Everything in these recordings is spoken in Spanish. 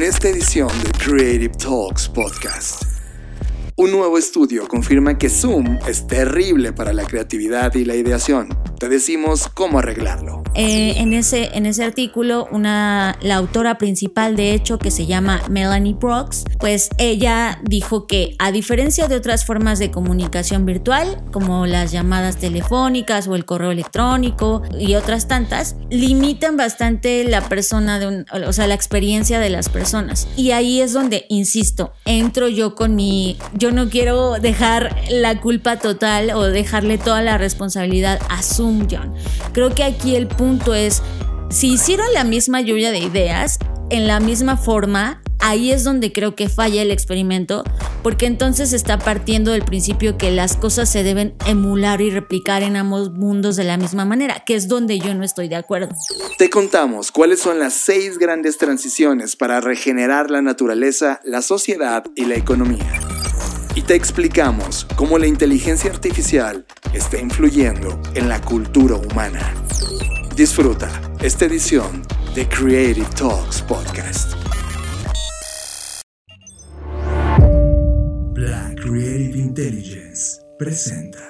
en esta edición de Creative Talks Podcast. Un nuevo estudio confirma que Zoom es terrible para la creatividad y la ideación. Te decimos cómo arreglarlo. Eh, en, ese, en ese artículo, una, la autora principal, de hecho, que se llama Melanie Brooks, pues ella dijo que a diferencia de otras formas de comunicación virtual, como las llamadas telefónicas o el correo electrónico y otras tantas, limitan bastante la persona, de un, o sea, la experiencia de las personas. Y ahí es donde, insisto, entro yo con mi... Yo no quiero dejar la culpa total o dejarle toda la responsabilidad a Zoom, Creo que aquí el punto es, si hicieron la misma lluvia de ideas, en la misma forma, ahí es donde creo que falla el experimento, porque entonces está partiendo del principio que las cosas se deben emular y replicar en ambos mundos de la misma manera, que es donde yo no estoy de acuerdo. Te contamos cuáles son las seis grandes transiciones para regenerar la naturaleza, la sociedad y la economía. Y te explicamos cómo la inteligencia artificial está influyendo en la cultura humana. Disfruta esta edición de Creative Talks Podcast. Black Creative Intelligence presenta.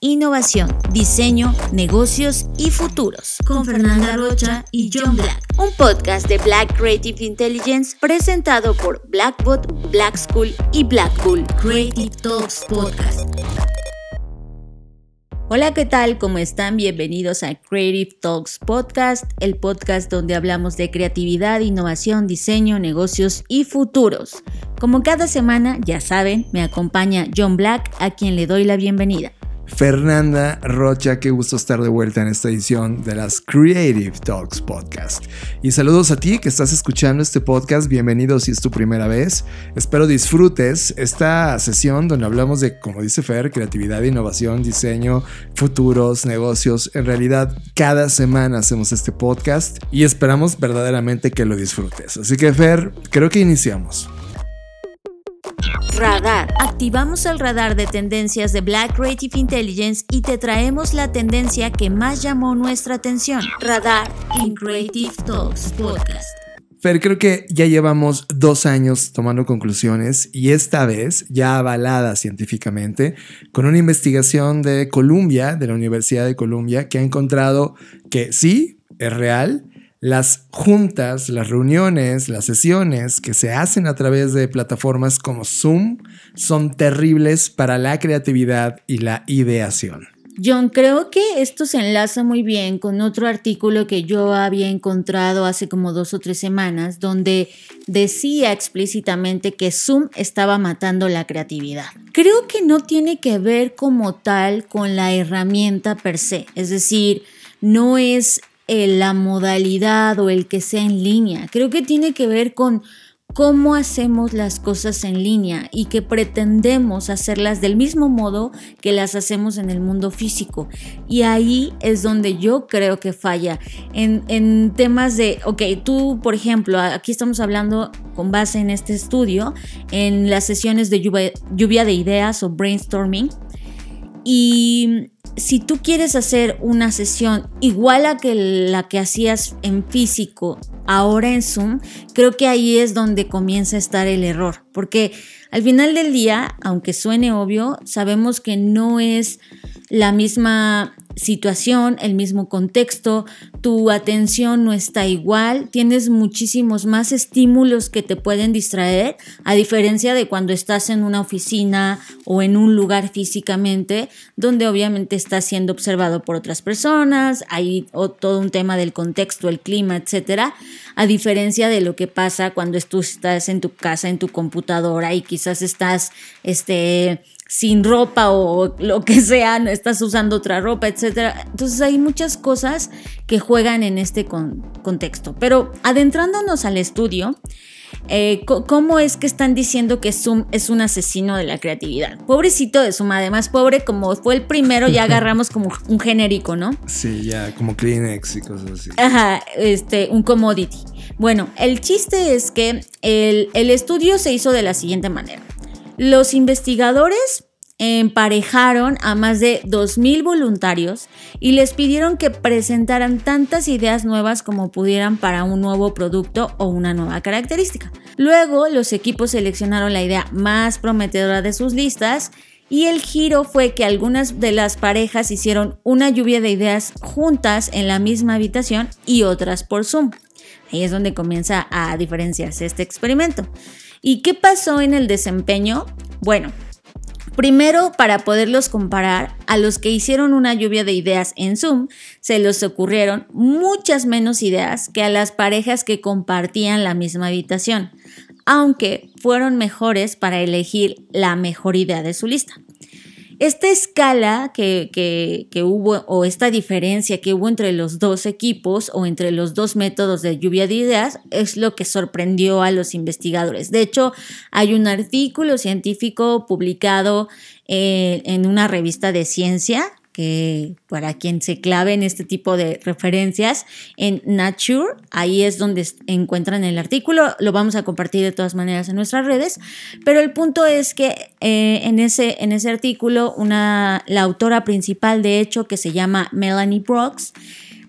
innovación, diseño, negocios y futuros. Con Fernanda Rocha y John Black. Un podcast de Black Creative Intelligence presentado por Blackbot, Black School y Blackpool. Creative Talks Podcast. Hola, ¿qué tal? ¿Cómo están? Bienvenidos a Creative Talks Podcast, el podcast donde hablamos de creatividad, innovación, diseño, negocios y futuros. Como cada semana, ya saben, me acompaña John Black, a quien le doy la bienvenida. Fernanda Rocha, qué gusto estar de vuelta en esta edición de las Creative Talks Podcast. Y saludos a ti que estás escuchando este podcast, bienvenido si es tu primera vez. Espero disfrutes esta sesión donde hablamos de, como dice Fer, creatividad, innovación, diseño, futuros, negocios. En realidad, cada semana hacemos este podcast y esperamos verdaderamente que lo disfrutes. Así que Fer, creo que iniciamos. Radar. Activamos el radar de tendencias de Black Creative Intelligence y te traemos la tendencia que más llamó nuestra atención. Radar en Creative Talks Podcast. Fer, creo que ya llevamos dos años tomando conclusiones y esta vez ya avalada científicamente con una investigación de Columbia, de la Universidad de Columbia, que ha encontrado que sí, es real, las juntas, las reuniones, las sesiones que se hacen a través de plataformas como Zoom son terribles para la creatividad y la ideación. John, creo que esto se enlaza muy bien con otro artículo que yo había encontrado hace como dos o tres semanas, donde decía explícitamente que Zoom estaba matando la creatividad. Creo que no tiene que ver como tal con la herramienta per se, es decir, no es la modalidad o el que sea en línea. Creo que tiene que ver con cómo hacemos las cosas en línea y que pretendemos hacerlas del mismo modo que las hacemos en el mundo físico. Y ahí es donde yo creo que falla. En, temas de, ok, tú, por ejemplo, aquí estamos hablando con base en este estudio, en las sesiones de lluvia, lluvia de ideas o brainstorming. Y si tú quieres hacer una sesión igual a que la que hacías en físico, ahora en Zoom, creo que ahí es donde comienza a estar el error, porque al final del día, aunque suene obvio, sabemos que no es la misma situación, el mismo contexto, tu atención no está igual, tienes muchísimos más estímulos que te pueden distraer, a diferencia de cuando estás en una oficina o en un lugar físicamente, donde obviamente estás siendo observado por otras personas, hay todo un tema del contexto, el clima, etcétera, a diferencia de lo que pasa cuando tú estás en tu casa, en tu computadora y quizás estás, este, sin ropa o lo que sea, no estás usando otra ropa, etc. Entonces hay muchas cosas que juegan en este contexto. Pero adentrándonos al estudio, eh, cómo es que están diciendo que Zoom es un asesino de la creatividad. Pobrecito de Zoom, además, pobre, como fue el primero, ya agarramos como un genérico, ¿no? Sí, ya, como Kleenex y cosas así. Ajá, este, un commodity. Bueno, el chiste es que el, el estudio se hizo de la siguiente manera. Los investigadores emparejaron a más de 2.000 voluntarios y les pidieron que presentaran tantas ideas nuevas como pudieran para un nuevo producto o una nueva característica. Luego los equipos seleccionaron la idea más prometedora de sus listas y el giro fue que algunas de las parejas hicieron una lluvia de ideas juntas en la misma habitación y otras por Zoom. Ahí es donde comienza a diferenciarse este experimento. ¿Y qué pasó en el desempeño? Bueno, Primero, para poderlos comparar, a los que hicieron una lluvia de ideas en Zoom, se les ocurrieron muchas menos ideas que a las parejas que compartían la misma habitación, aunque fueron mejores para elegir la mejor idea de su lista. Esta escala que, que, hubo o esta diferencia que hubo entre los dos equipos o entre los dos métodos de lluvia de ideas es lo que sorprendió a los investigadores. De hecho, hay un artículo científico publicado eh, en una revista de ciencia que para quien se clave en este tipo de referencias en Nature, ahí es donde encuentran el artículo, lo vamos a compartir de todas maneras en nuestras redes, pero el punto es que eh, en, ese, en ese artículo una, la autora principal de hecho que se llama Melanie Brooks,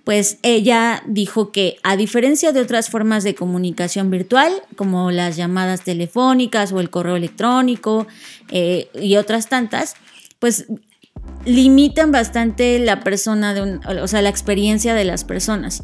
pues ella dijo que a diferencia de otras formas de comunicación virtual, como las llamadas telefónicas o el correo electrónico eh, y otras tantas, pues limitan bastante la persona, de un, o sea, la experiencia de las personas.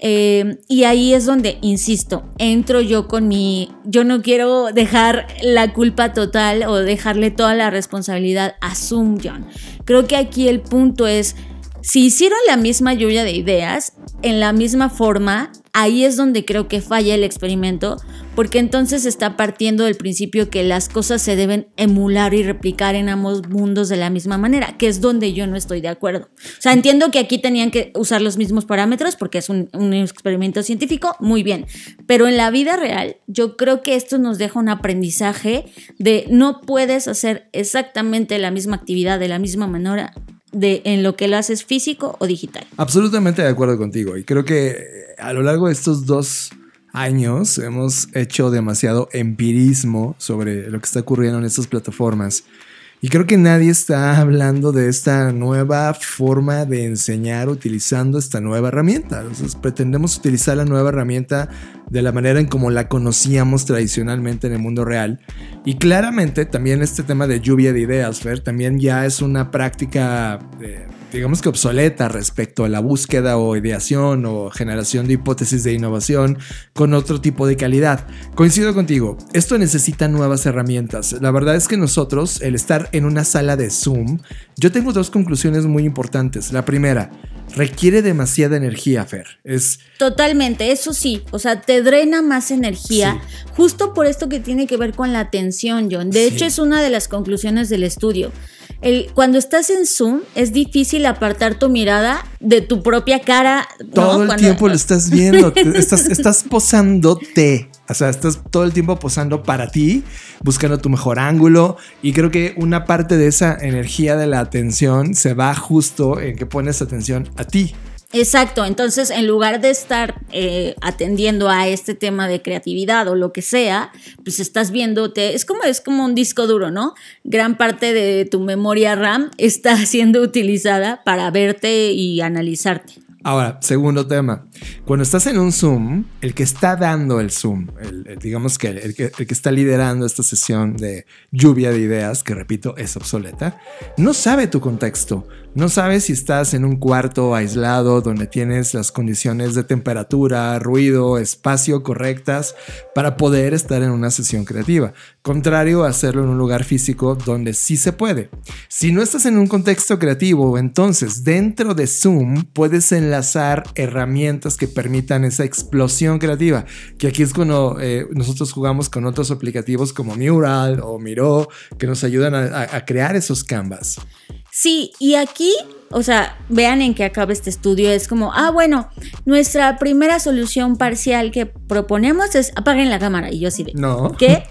Eh, y ahí es donde, insisto, entro yo con mi, yo no quiero dejar la culpa total o dejarle toda la responsabilidad a Zoom John. Creo que aquí el punto es, si hicieron la misma lluvia de ideas, en la misma forma, ahí es donde creo que falla el experimento, porque entonces está partiendo del principio que las cosas se deben emular y replicar en ambos mundos de la misma manera, que es donde yo no estoy de acuerdo. O sea, entiendo que aquí tenían que usar los mismos parámetros porque es un, un experimento científico, muy bien, pero en la vida real yo creo que esto nos deja un aprendizaje de no puedes hacer exactamente la misma actividad de la misma manera de en lo que lo haces físico o digital. Absolutamente de acuerdo contigo. Y creo que a lo largo de estos dos años hemos hecho demasiado empirismo sobre lo que está ocurriendo en estas plataformas. Y creo que nadie está hablando de esta nueva forma de enseñar utilizando esta nueva herramienta. Entonces, pretendemos utilizar la nueva herramienta de la manera en como la conocíamos tradicionalmente en el mundo real. Y claramente también este tema de lluvia de ideas, Fer, también ya es una práctica... De, digamos que obsoleta respecto a la búsqueda o ideación o generación de hipótesis de innovación con otro tipo de calidad. Coincido contigo, esto necesita nuevas herramientas. La verdad es que nosotros, el estar en una sala de Zoom, yo tengo dos conclusiones muy importantes. La primera, requiere demasiada energía, Fer. Es totalmente, eso sí, o sea, te drena más energía, justo por esto que tiene que ver con la atención, John. De hecho, es una de las conclusiones del estudio cuando estás en Zoom es difícil apartar tu mirada de tu propia cara. Todo el tiempo lo estás viendo, estás, estás posándote. O sea, estás todo el tiempo posando para ti, buscando tu mejor ángulo. Y creo que una parte de esa energía de la atención se va justo en que pones atención a ti. Exacto, entonces en lugar de estar eh, atendiendo a este tema de creatividad o lo que sea, pues estás viéndote, es como, es como un disco duro, ¿no? Gran parte de tu memoria RAM está siendo utilizada para verte y analizarte. Ahora, segundo tema. Cuando estás en un Zoom, el que está dando el Zoom, digamos que el, que el, que está liderando esta sesión de lluvia de ideas, que repito, es obsoleta, no sabe tu contexto, no sabes si estás en un cuarto aislado donde tienes las condiciones de temperatura, ruido, espacio correctas para poder estar en una sesión creativa. Contrario a hacerlo en un lugar físico donde sí se puede. Si no estás en un contexto creativo, entonces dentro de Zoom puedes enlazar herramientas que permitan esa explosión creativa. Que aquí es cuando eh, nosotros jugamos con otros aplicativos como Mural o Miro que nos ayudan a, a crear esos canvas. Sí, y aquí, o sea, vean en qué acaba este estudio. Es como, ah, bueno, nuestra primera solución parcial que proponemos es apaguen la cámara. Y yo así de, No. ¿qué?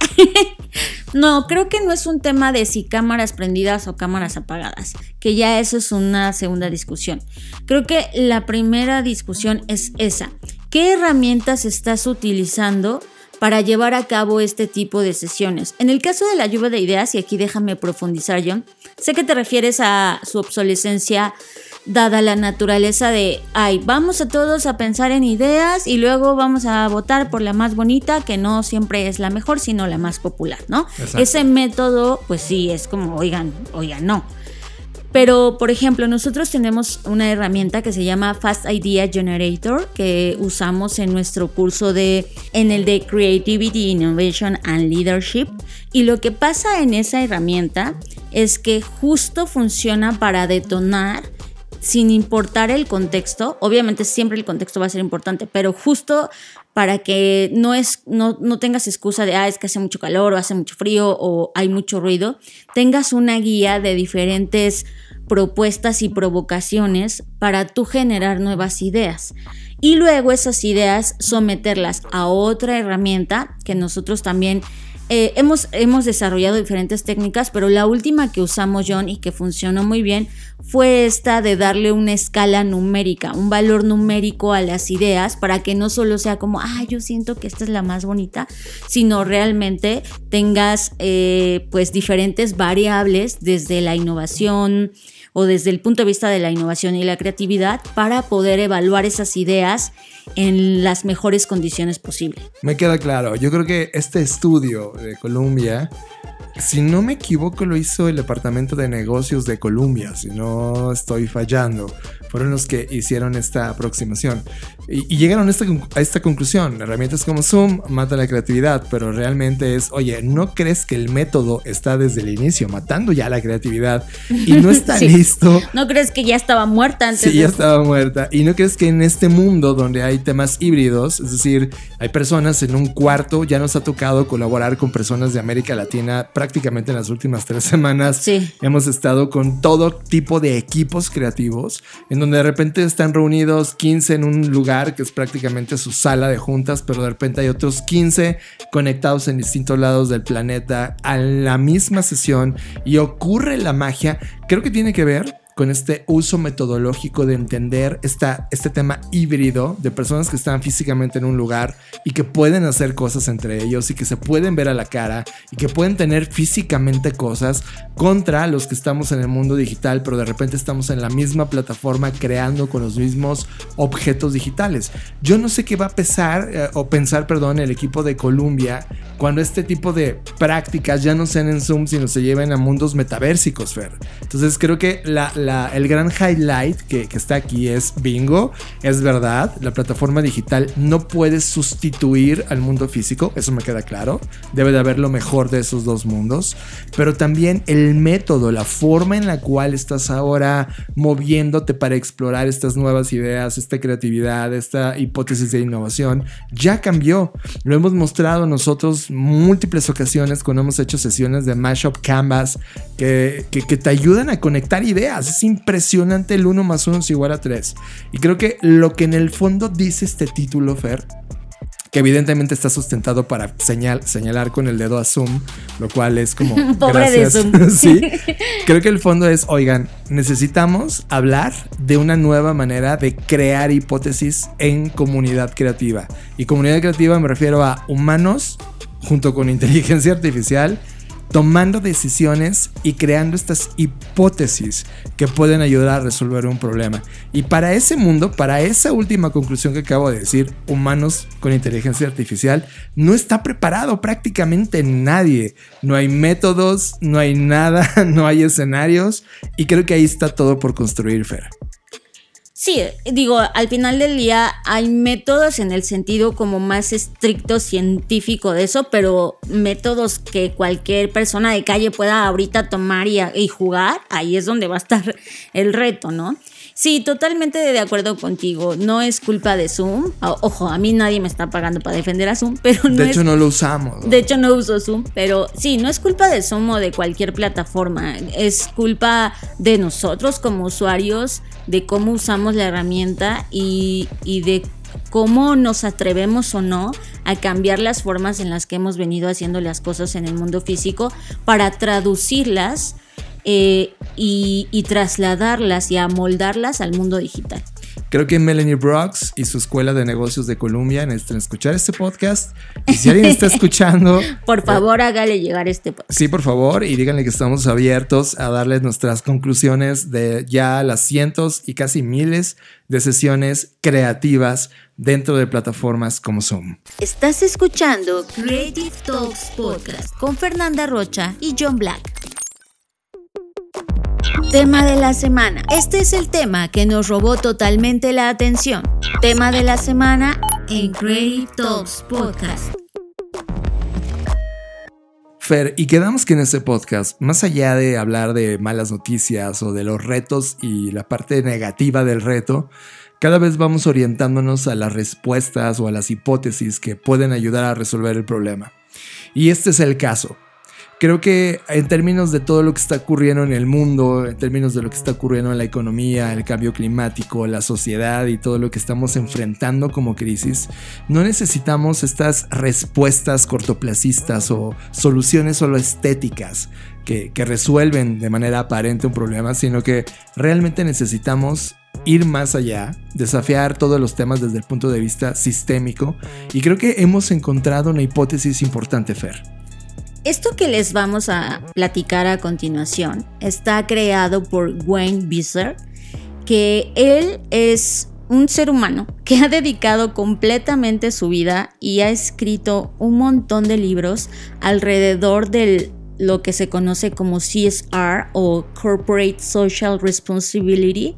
no, creo que no es un tema de si cámaras prendidas o cámaras apagadas, que ya eso es una segunda discusión. Creo que la primera discusión es esa. ¿Qué herramientas estás utilizando? Para llevar a cabo este tipo de sesiones. En el caso de la lluvia de ideas, y aquí déjame profundizar, John, sé que te refieres a su obsolescencia dada la naturaleza de, ay, vamos a todos a pensar en ideas y luego vamos a votar por la más bonita, que no siempre es la mejor, sino la más popular, ¿no? Exacto. Ese método, pues sí, es como, oigan, oigan, no. Pero, por ejemplo, nosotros tenemos una herramienta que se llama Fast Idea Generator que usamos en nuestro curso de en el de Creativity, Innovation and Leadership. Y lo que pasa en esa herramienta es que justo funciona para detonar sin importar el contexto. Obviamente siempre el contexto va a ser importante, pero justo para que no, es, no, no tengas excusa de, ah, es que hace mucho calor o hace mucho frío o hay mucho ruido, tengas una guía de diferentes propuestas y provocaciones para tú generar nuevas ideas. Y luego esas ideas someterlas a otra herramienta que nosotros también eh, hemos, hemos desarrollado diferentes técnicas, pero la última que usamos, John, y que funcionó muy bien, fue esta de darle una escala numérica, un valor numérico a las ideas, para que no solo sea como, ah, yo siento que esta es la más bonita, sino realmente tengas eh, pues diferentes variables desde la innovación, o desde el punto de vista de la innovación y la creatividad para poder evaluar esas ideas en las mejores condiciones posibles. Me queda claro. Yo creo que este estudio de Columbia, si no me equivoco, lo hizo el Departamento de Negocios de Columbia, si no estoy fallando. Fueron los que hicieron esta aproximación. Y, y llegaron a esta, a esta, conclusión. Herramientas como Zoom matan la creatividad, pero realmente es, oye, ¿no crees que el método está desde el inicio matando ya la creatividad y no está Sí. listo? ¿No crees que ya estaba muerta antes? Sí, de ya estaba muerta. ¿Y no crees que en este mundo donde hay temas híbridos, es decir, hay personas en un cuarto, ya nos ha tocado colaborar con personas de América Latina prácticamente en las últimas tres semanas? Sí. Hemos estado con todo tipo de equipos creativos, en donde de repente están reunidos 15 en un lugar que es prácticamente su sala de juntas, pero de repente hay otros 15 conectados en distintos lados del planeta a la misma sesión y ocurre la magia. Creo que tiene que ver con este uso metodológico de entender esta, este tema híbrido de personas que están físicamente en un lugar y que pueden hacer cosas entre ellos y que se pueden ver a la cara y que pueden tener físicamente cosas contra los que estamos en el mundo digital, pero de repente estamos en la misma plataforma creando con los mismos objetos digitales. Yo no sé qué va a pesar eh, o pensar, perdón, el equipo de Columbia cuando este tipo de prácticas ya no sean en Zoom, sino se lleven a mundos metaversicos, Fer. Entonces creo que la, el gran highlight que, que, está aquí es bingo, es verdad, la plataforma digital no puede sustituir al mundo físico, eso me queda claro, debe de haber lo mejor de esos dos mundos, pero también el método, la forma en la cual estás ahora moviéndote para explorar estas nuevas ideas, esta creatividad, esta hipótesis de innovación, ya cambió. Lo hemos mostrado nosotros múltiples ocasiones cuando hemos hecho sesiones de Mashup Canvas que, que, que te ayudan a conectar ideas. Es impresionante el 1 más 1 es igual a 3. Y creo que lo que en el fondo dice este título, Fer, que evidentemente está sustentado para señal, señalar con el dedo a Zoom, lo cual es como... Pobre gracias. de Zoom. sí. Creo que el fondo es, oigan, necesitamos hablar de una nueva manera de crear hipótesis en comunidad creativa. Y comunidad creativa me refiero a humanos junto con inteligencia artificial tomando decisiones y creando estas hipótesis que pueden ayudar a resolver un problema. Y para ese mundo, para esa última conclusión que acabo de decir, humanos con inteligencia artificial, no está preparado prácticamente nadie. No hay métodos, no hay nada, no hay escenarios y creo que ahí está todo por construir, Fer. Sí, digo, al final del día hay métodos en el sentido como más estricto científico de eso, pero métodos que cualquier persona de calle pueda ahorita tomar y, y, jugar, ahí es donde va a estar el reto, ¿no? Sí, totalmente de acuerdo contigo. No es culpa de Zoom. Ojo, a mí nadie me está pagando para defender a Zoom, pero no De hecho, no lo usamos. De hecho, no uso Zoom, pero sí, no es culpa de Zoom o de cualquier plataforma. Es culpa de nosotros como usuarios, de cómo usamos la herramienta y, y de cómo nos atrevemos o no a cambiar las formas en las que hemos venido haciendo las cosas en el mundo físico para traducirlas eh, y, trasladarlas y amoldarlas al mundo digital. Creo que Melanie Brooks y su Escuela de Negocios de Columbia necesitan escuchar este podcast. Y si alguien está escuchando... por favor, hágale llegar este podcast. Sí, por favor, y díganle que estamos abiertos a darles nuestras conclusiones de ya las cientos y casi miles de sesiones creativas dentro de plataformas como Zoom. Estás escuchando Creative Talks Podcast con Fernanda Rocha y John Black. Tema de la semana. Este es el tema que nos robó totalmente la atención. Tema de la semana en Creative Talks Podcast. Fer, y quedamos que en este podcast, más allá de hablar de malas noticias o de los retos y la parte negativa del reto, cada vez vamos orientándonos a las respuestas o a las hipótesis que pueden ayudar a resolver el problema. Y este es el caso. Creo que en términos de todo lo que está ocurriendo en el mundo, en términos de lo que está ocurriendo en la economía, el cambio climático, la sociedad y todo lo que estamos enfrentando como crisis, no necesitamos estas respuestas cortoplacistas o soluciones solo estéticas que, que resuelven de manera aparente un problema, sino que realmente necesitamos ir más allá, desafiar todos los temas desde el punto de vista sistémico y creo que hemos encontrado una hipótesis importante, Fer. Esto que les vamos a platicar a continuación está creado por Wayne Visser, que él es un ser humano que ha dedicado completamente su vida y ha escrito un montón de libros alrededor de lo que se conoce como CSR o Corporate Social Responsibility.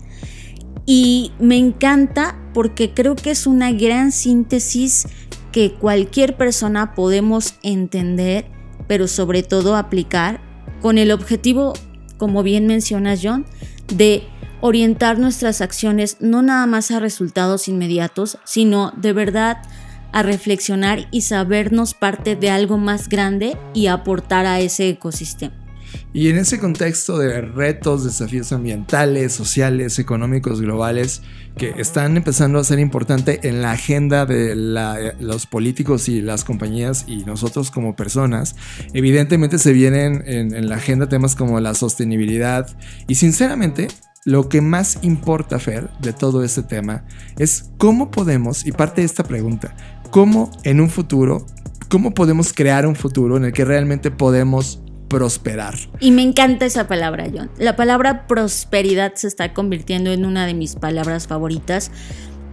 Y me encanta porque creo que es una gran síntesis que cualquier persona podemos entender pero sobre todo aplicar con el objetivo, como bien mencionas John, de orientar nuestras acciones no nada más a resultados inmediatos, sino de verdad a reflexionar y sabernos parte de algo más grande y aportar a ese ecosistema. Y en ese contexto de retos, desafíos ambientales, sociales, económicos, globales, que están empezando a ser importante en la agenda de los políticos y las compañías y nosotros como personas, evidentemente se vienen en, la agenda temas como la sostenibilidad y sinceramente lo que más importa, Fer, de todo este tema es cómo podemos, y parte de esta pregunta, cómo en un futuro, cómo podemos crear un futuro en el que realmente podemos prosperar. Y me encanta esa palabra, John. La palabra prosperidad se está convirtiendo en una de mis palabras favoritas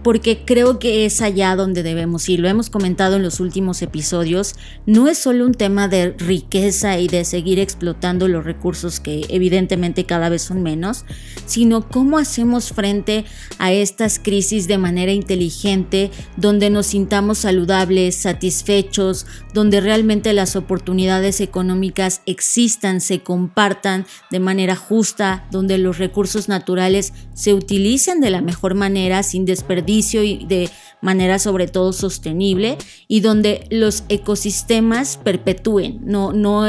porque creo que es allá donde debemos ir. Lo hemos comentado en los últimos episodios. No es solo un tema de riqueza y de seguir explotando los recursos que evidentemente cada vez son menos, sino cómo hacemos frente a estas crisis de manera inteligente, donde nos sintamos saludables, satisfechos, donde realmente las oportunidades económicas existan, se compartan de manera justa, donde los recursos naturales se utilicen de la mejor manera sin desperdicio y de manera sobre todo sostenible y donde los ecosistemas perpetúen, no, no,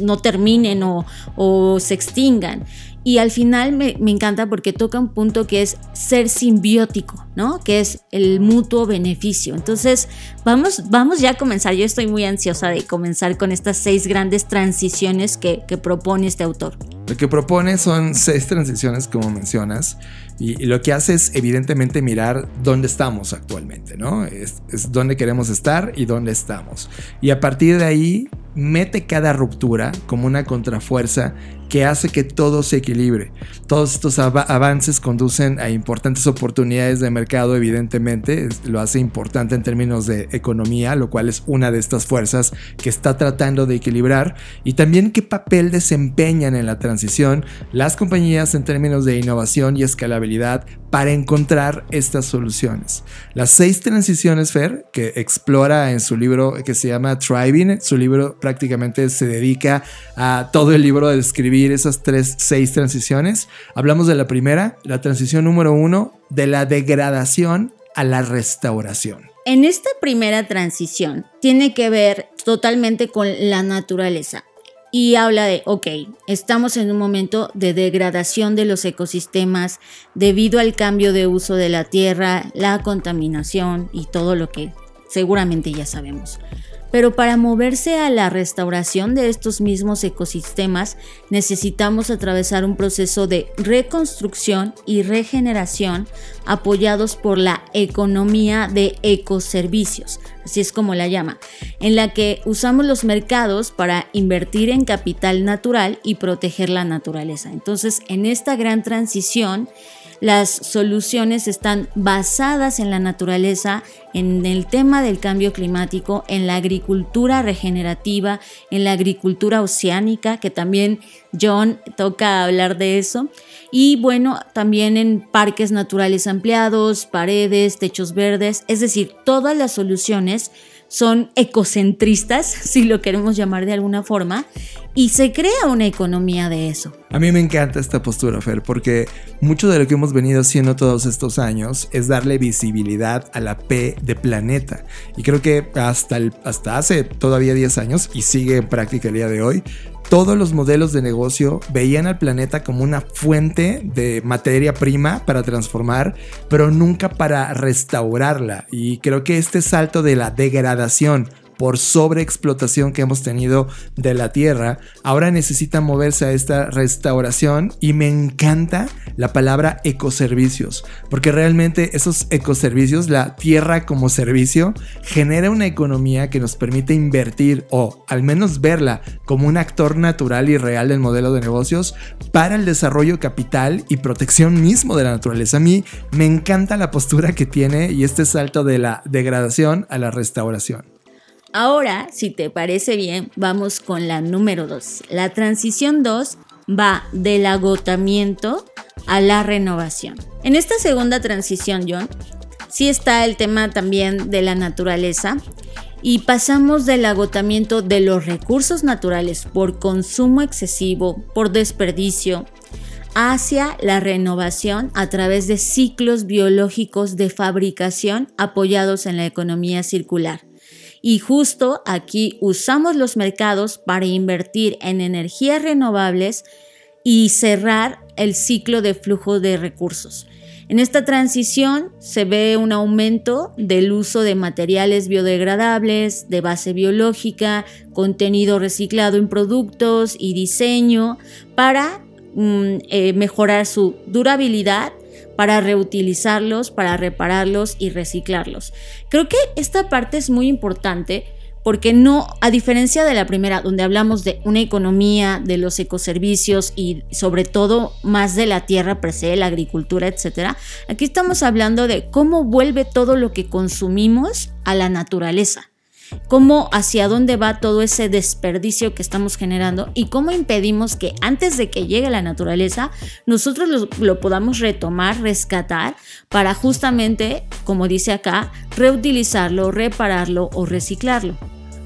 no terminen o, o se extingan. Y al final me, me, encanta porque toca un punto que es ser simbiótico, ¿no? Que es el mutuo beneficio. Entonces, vamos, vamos ya a comenzar. Yo estoy muy ansiosa de comenzar con estas seis grandes transiciones que, que propone este autor. Lo que propone son seis transiciones, como mencionas, y, lo que hace es evidentemente mirar dónde estamos actualmente, ¿no? Es, es dónde queremos estar y dónde estamos. Y a partir de ahí, mete cada ruptura como una contrafuerza que hace que todo se equilibre. Todos estos avances conducen a importantes oportunidades de mercado, evidentemente, lo hace importante en términos de economía, lo cual es una de estas fuerzas que está tratando de equilibrar, y también qué papel desempeñan en la transición las compañías en términos de innovación y escalabilidad para encontrar estas soluciones. Las seis transiciones Fer, que explora en su libro que se llama Thriving, su libro prácticamente se dedica a todo el libro de escribir esas tres, seis transiciones. Hablamos de la primera, la transición número uno, de la degradación a la restauración. En esta primera transición tiene que ver totalmente con la naturaleza y habla de, ok, estamos en un momento de degradación de los ecosistemas debido al cambio de uso de la tierra, la contaminación y todo lo que seguramente ya sabemos pero para moverse a la restauración de estos mismos ecosistemas necesitamos atravesar un proceso de reconstrucción y regeneración apoyados por la economía de ecoservicios, así es como la llama, en la que usamos los mercados para invertir en capital natural y proteger la naturaleza. Entonces, en esta gran transición, las soluciones están basadas en la naturaleza, en el tema del cambio climático, en la agricultura regenerativa, en la agricultura oceánica, que también John toca hablar de eso, y bueno, también en parques naturales ampliados, paredes, techos verdes, es decir, todas las soluciones son ecocentristas, si lo queremos llamar de alguna forma, y se crea una economía de eso. A mí me encanta esta postura, Fer, porque mucho de lo que hemos venido haciendo todos estos años es darle visibilidad a la P de planeta. Y creo que hasta, hasta hace todavía 10 años, y sigue en práctica el día de hoy, todos los modelos de negocio veían al planeta como una fuente de materia prima para transformar, pero nunca para restaurarla. Y creo que este salto de la degradación por sobreexplotación que hemos tenido de la tierra, ahora necesita moverse a esta restauración y me encanta la palabra ecoservicios, porque realmente esos ecoservicios, la tierra como servicio, genera una economía que nos permite invertir o al menos verla como un actor natural y real del modelo de negocios para el desarrollo capital y protección mismo de la naturaleza. A mí me encanta la postura que tiene y este salto de la degradación a la restauración. Ahora, si te parece bien, vamos con la número 2. La transición 2 va del agotamiento a la renovación. En esta segunda transición, John, sí está el tema también de la naturaleza y pasamos del agotamiento de los recursos naturales por consumo excesivo, por desperdicio, hacia la renovación a través de ciclos biológicos de fabricación apoyados en la economía circular. Y justo aquí usamos los mercados para invertir en energías renovables y cerrar el ciclo de flujo de recursos. En esta transición se ve un aumento del uso de materiales biodegradables, de base biológica, contenido reciclado en productos y diseño para mm, eh, mejorar su durabilidad para reutilizarlos, para repararlos y reciclarlos. Creo que esta parte es muy importante porque no, a diferencia de la primera, donde hablamos de una economía, de los ecoservicios y sobre todo más de la tierra per se, la agricultura, etc., aquí estamos hablando de cómo vuelve todo lo que consumimos a la naturaleza cómo hacia dónde va todo ese desperdicio que estamos generando y cómo impedimos que antes de que llegue la naturaleza nosotros lo, podamos retomar, rescatar para justamente, como dice acá, reutilizarlo, repararlo o reciclarlo.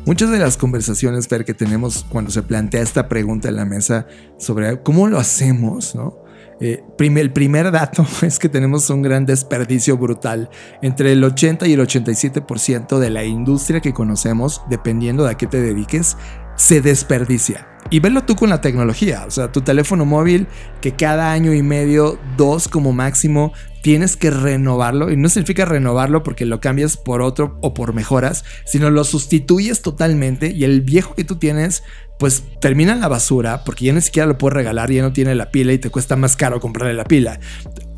Muchas de las conversaciones, Ver, que tenemos cuando se plantea esta pregunta en la mesa sobre cómo lo hacemos, ¿no? Eh, el primer dato es que tenemos un gran desperdicio brutal. Entre el 80 y el 87% de la industria que conocemos, dependiendo de a qué te dediques, se desperdicia. Y verlo tú con la tecnología, o sea, tu teléfono móvil que cada año y medio, dos como máximo, tienes que renovarlo. Y no significa renovarlo porque lo cambias por otro o por mejoras, sino lo sustituyes totalmente y el viejo que tú tienes pues termina en la basura porque ya ni siquiera lo puedes regalar, ya no tiene la pila y te cuesta más caro comprarle la pila.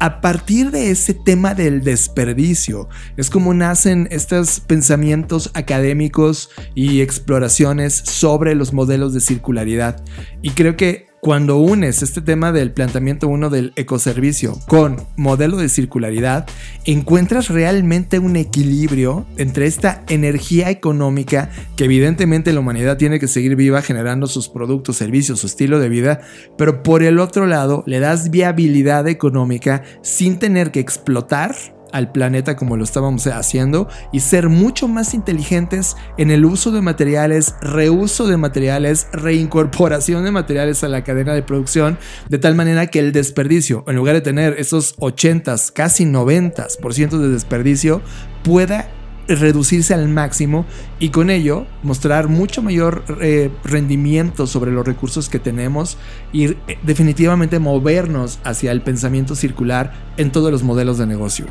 A partir de ese tema del desperdicio, es como nacen estos pensamientos académicos y exploraciones sobre los modelos de circularidad. Y creo que cuando unes este tema del planteamiento uno del ecoservicio con modelo de circularidad, encuentras realmente un equilibrio entre esta energía económica que evidentemente la humanidad tiene que seguir viva generando sus productos, servicios, su estilo de vida, pero por el otro lado le das viabilidad económica sin tener que explotar al planeta como lo estábamos haciendo y ser mucho más inteligentes en el uso de materiales, reuso de materiales, reincorporación de materiales a la cadena de producción, de tal manera que el desperdicio, en lugar de tener esos 80, casi 90% de desperdicio, pueda reducirse al máximo y con ello mostrar mucho mayor eh, rendimiento sobre los recursos que tenemos y eh, definitivamente movernos hacia el pensamiento circular en todos los modelos de negocio.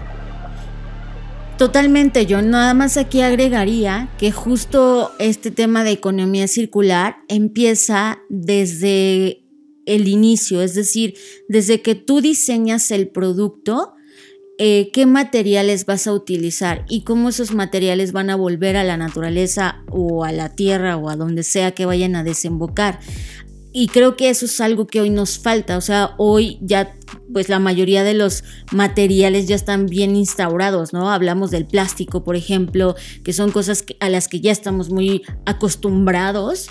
Totalmente, yo nada más aquí agregaría que justo este tema de economía circular empieza desde el inicio, es decir, desde que tú diseñas el producto, eh, qué materiales vas a utilizar y cómo esos materiales van a volver a la naturaleza o a la tierra o a donde sea que vayan a desembocar. Y creo que eso es algo que hoy nos falta, o sea, hoy ya pues la mayoría de los materiales ya están bien instaurados, ¿no? Hablamos del plástico, por ejemplo, que son cosas a las que ya estamos muy acostumbrados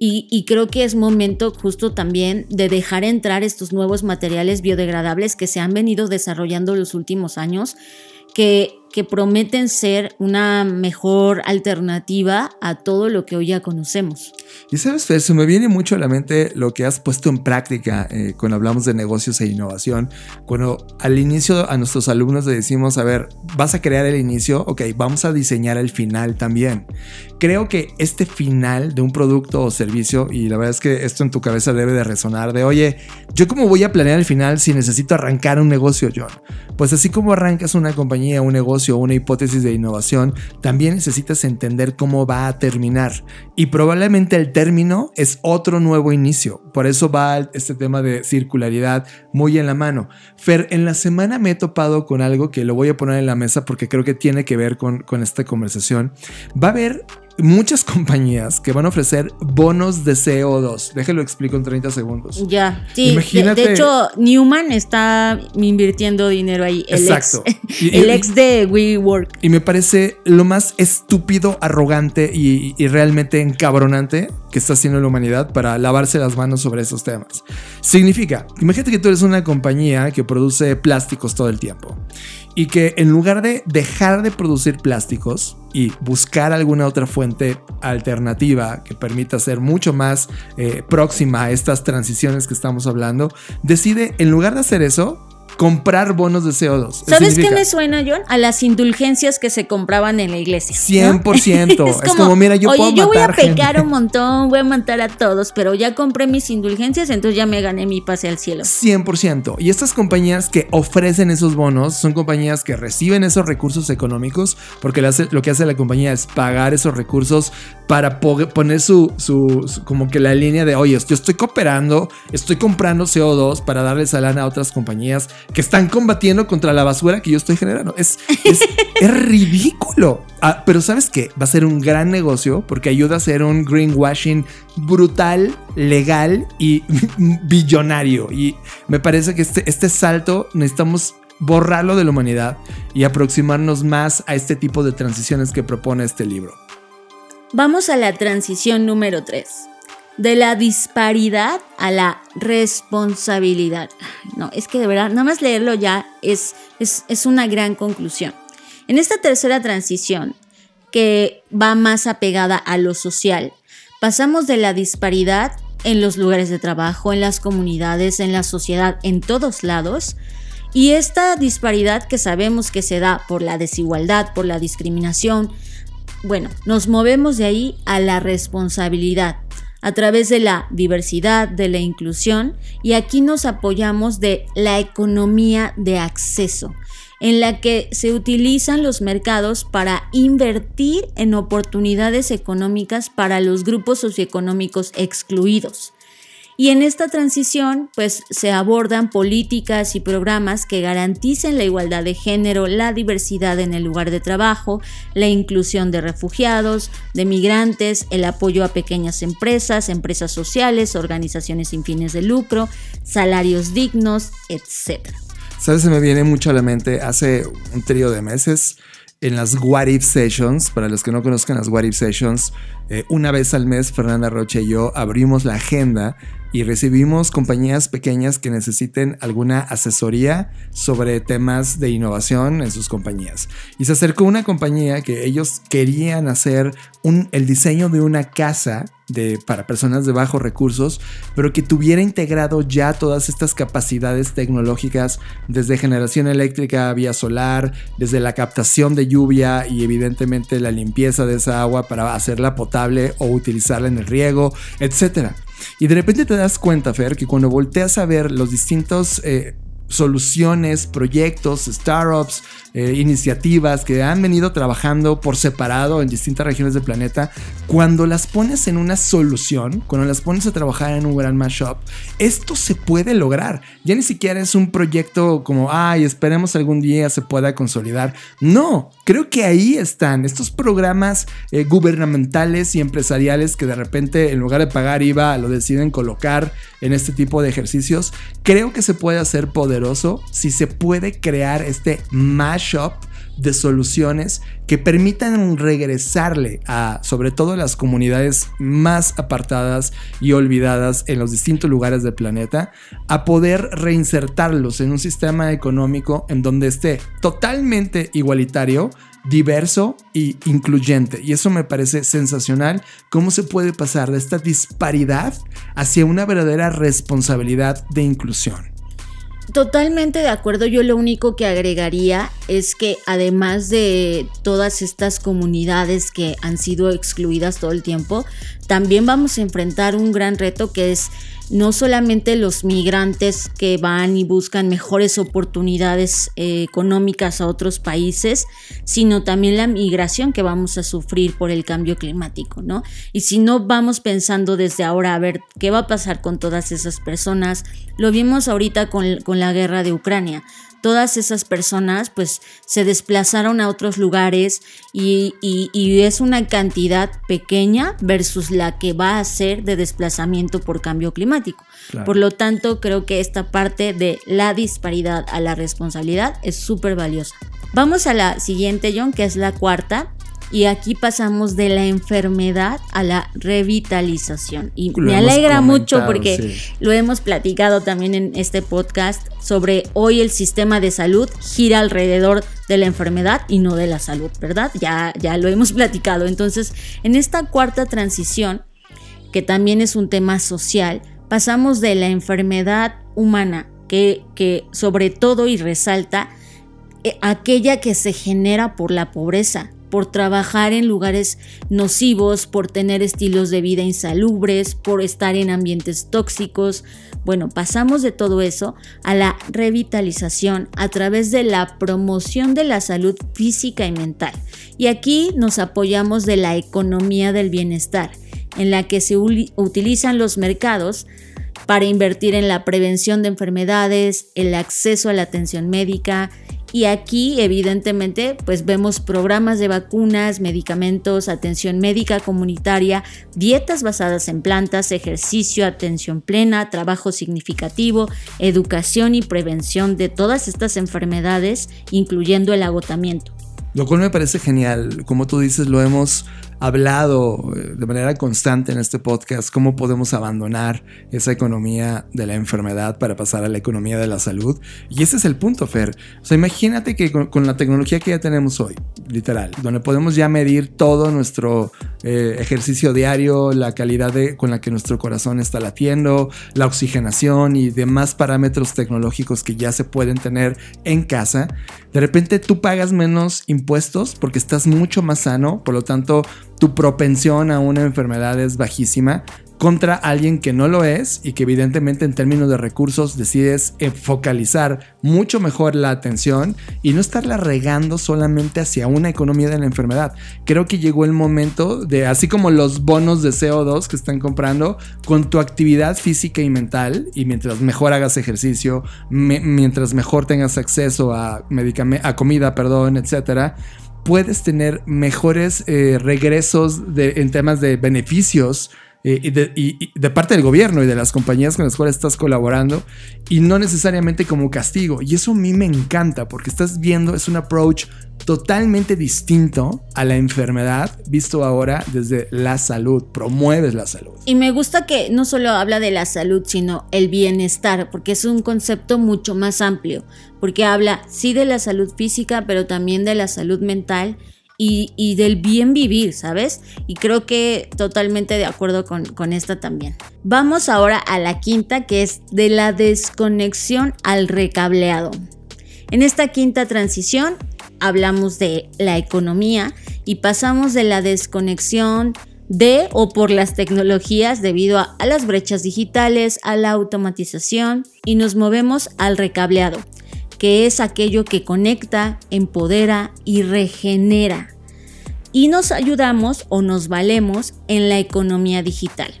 y, creo que es momento justo también de dejar entrar estos nuevos materiales biodegradables que se han venido desarrollando los últimos años, que, prometen ser una mejor alternativa a todo lo que hoy ya conocemos. Y sabes, Fer, se me viene mucho a la mente lo que has puesto en práctica eh, cuando hablamos de negocios e innovación. Cuando al inicio a nuestros alumnos le decimos, a ver, vas a crear el inicio, ok, vamos a diseñar el final también creo que este final de un producto o servicio, y la verdad es que esto en tu cabeza debe de resonar, de oye, ¿yo cómo voy a planear el final si necesito arrancar un negocio, John? Pues así como arrancas una compañía, un negocio, una hipótesis de innovación, también necesitas entender cómo va a terminar. Y probablemente el término es otro nuevo inicio. Por eso va este tema de circularidad muy en la mano. Fer, en la semana me he topado con algo que lo voy a poner en la mesa porque creo que tiene que ver con, con esta conversación. Va a haber muchas compañías que van a ofrecer bonos de CO2. Déjelo explico en 30 segundos. Ya, sí. Imagínate. De, hecho, Newman está invirtiendo dinero ahí. El Exacto. Ex, el ex de WeWork. Y me parece lo más estúpido, arrogante y, y realmente encabronante que está haciendo la humanidad para lavarse las manos sobre esos temas. Significa, imagínate que tú eres una compañía que produce plásticos todo el tiempo y que en lugar de dejar de producir plásticos y buscar alguna otra fuente alternativa que permita ser mucho más eh, próxima a estas transiciones que estamos hablando, decide en lugar de hacer eso, comprar bonos de CO2. ¿Sabes qué me suena, John? A las indulgencias que se compraban en la iglesia. 100%. es, como, mira, yo oye, yo voy a pecar un montón, voy a matar a todos, pero ya compré mis indulgencias, entonces ya me gané mi pase al cielo. 100%. Y estas compañías que ofrecen esos bonos son compañías que reciben esos recursos económicos porque lo que hace la compañía es pagar esos recursos para poner su, su, como que la línea de, oye, yo estoy cooperando, estoy comprando CO2 para darle esa lana a otras compañías que están combatiendo contra la basura que yo estoy generando. Es, es, ridículo. Ah, pero sabes qué? Va a ser un gran negocio porque ayuda a hacer un greenwashing brutal, legal y billonario. Y me parece que este, este salto necesitamos borrarlo de la humanidad y aproximarnos más a este tipo de transiciones que propone este libro. Vamos a la transición número 3. De la disparidad a la responsabilidad. No, es que de verdad, nada más leerlo ya es, es, es una gran conclusión. En esta tercera transición, que va más apegada a lo social, pasamos de la disparidad en los lugares de trabajo, en las comunidades, en la sociedad, en todos lados, y esta disparidad que sabemos que se da por la desigualdad, por la discriminación, bueno, nos movemos de ahí a la responsabilidad a través de la diversidad, de la inclusión y aquí nos apoyamos de la economía de acceso, en la que se utilizan los mercados para invertir en oportunidades económicas para los grupos socioeconómicos excluidos. Y en esta transición, pues se abordan políticas y programas que garanticen la igualdad de género, la diversidad en el lugar de trabajo, la inclusión de refugiados, de migrantes, el apoyo a pequeñas empresas, empresas sociales, organizaciones sin fines de lucro, salarios dignos, etc. ¿Sabes? Se me viene mucho a la mente hace un trío de meses en las What If Sessions. Para los que no conozcan las What If Sessions, eh, una vez al mes Fernanda Roche y yo abrimos la agenda y recibimos compañías pequeñas que necesiten alguna asesoría sobre temas de innovación en sus compañías. Y se acercó una compañía que ellos querían hacer el diseño de una casa para personas de bajos recursos, pero que tuviera integrado ya todas estas capacidades tecnológicas desde generación eléctrica vía solar, desde la captación de lluvia y evidentemente la limpieza de esa agua para hacerla potable o utilizarla en el riego, etc. Y de repente te das cuenta, Fer, que cuando volteas a ver los distintos... Eh, soluciones, proyectos, startups, eh, iniciativas que han venido trabajando por separado en distintas regiones del planeta, cuando las pones en una solución, cuando las pones a trabajar en un gran mashup, esto se puede lograr. Ya ni siquiera es un proyecto como, ay, esperemos algún día se pueda consolidar. No, creo que ahí están estos programas eh, gubernamentales y empresariales que de repente en lugar de pagar IVA lo deciden colocar en este tipo de ejercicios. Creo que se puede hacer poderoso si se puede crear este mashup de soluciones que permitan regresarle a sobre todo las comunidades más apartadas y olvidadas en los distintos lugares del planeta a poder reinsertarlos en un sistema económico en donde esté totalmente igualitario diverso e incluyente. Y eso me parece sensacional, cómo se puede pasar de esta disparidad hacia una verdadera responsabilidad de inclusión. Totalmente de acuerdo, yo lo único que agregaría es que además de todas estas comunidades que han sido excluidas todo el tiempo, también vamos a enfrentar un gran reto que es no solamente los migrantes que van y buscan mejores oportunidades eh, económicas a otros países, sino también la migración que vamos a sufrir por el cambio climático, ¿no? Y si no vamos pensando desde ahora a ver qué va a pasar con todas esas personas, lo vimos ahorita con, con la guerra de Ucrania todas esas personas pues se desplazaron a otros lugares y, es una cantidad pequeña versus la que va a ser de desplazamiento por cambio climático. Por lo tanto, creo que esta parte de la disparidad a la responsabilidad es súper valiosa. Vamos a la siguiente, John, que es la cuarta, y aquí pasamos de la enfermedad a la revitalización. Y me alegra mucho porque lo hemos platicado también en este podcast sobre hoy el sistema de salud gira alrededor de la enfermedad y no de la salud, ¿verdad? Ya, ya lo hemos platicado. Entonces, en esta cuarta transición, que también es un tema social, pasamos de la enfermedad humana, que, que sobre todo y resalta, eh, aquella que se genera por la pobreza, por trabajar en lugares nocivos, por tener estilos de vida insalubres, por estar en ambientes tóxicos. Bueno, pasamos de todo eso a la revitalización a través de la promoción de la salud física y mental. Y aquí nos apoyamos de la economía del bienestar, en la que se utilizan los mercados para invertir en la prevención de enfermedades, el acceso a la atención médica, y aquí, evidentemente, pues vemos programas de vacunas, medicamentos, atención médica comunitaria, dietas basadas en plantas, ejercicio, atención plena, trabajo significativo, educación y prevención de todas estas enfermedades, incluyendo el agotamiento. Lo cual me parece genial. Como tú dices, lo hemos hablado eh, de manera constante en este podcast cómo podemos abandonar esa economía de la enfermedad para pasar a la economía de la salud. Y ese es el punto, Fer. O sea, imagínate que con, la tecnología que ya tenemos hoy, literal, donde podemos ya medir todo nuestro eh, ejercicio diario, la calidad con la que nuestro corazón está latiendo, la oxigenación y demás parámetros tecnológicos que ya se pueden tener en casa, de repente tú pagas menos impuestos porque estás mucho más sano, por lo tanto tu propensión a una enfermedad es bajísima contra alguien que no lo es y que evidentemente en términos de recursos decides focalizar mucho mejor la atención y no estarla regando solamente hacia una economía de la enfermedad. Creo que llegó el momento de, así como los bonos de CO2 que están comprando, con tu actividad física y mental y mientras mejor hagas ejercicio, mientras mejor tengas acceso a, a comida, perdón, etcétera puedes tener mejores eh, regresos en temas de beneficios eh, y, de, y, de, parte del gobierno y de las compañías con las cuales estás colaborando y no necesariamente como castigo. Y eso a mí me encanta porque estás viendo, es un approach totalmente distinto a la enfermedad visto ahora desde la salud, promueves la salud. Y me gusta que no solo habla de la salud, sino el bienestar, porque es un concepto mucho más amplio, porque habla sí de la salud física, pero también de la salud mental y, del bien vivir, ¿sabes? Y creo que totalmente de acuerdo con, con esta también. Vamos ahora a la quinta, que es de la desconexión al recableado. En esta quinta transición hablamos de la economía y pasamos de la desconexión de o por las tecnologías debido a, a, las brechas digitales, a la automatización y nos movemos al recableado, que es aquello que conecta, empodera y regenera. Y nos ayudamos o nos valemos en la economía digital,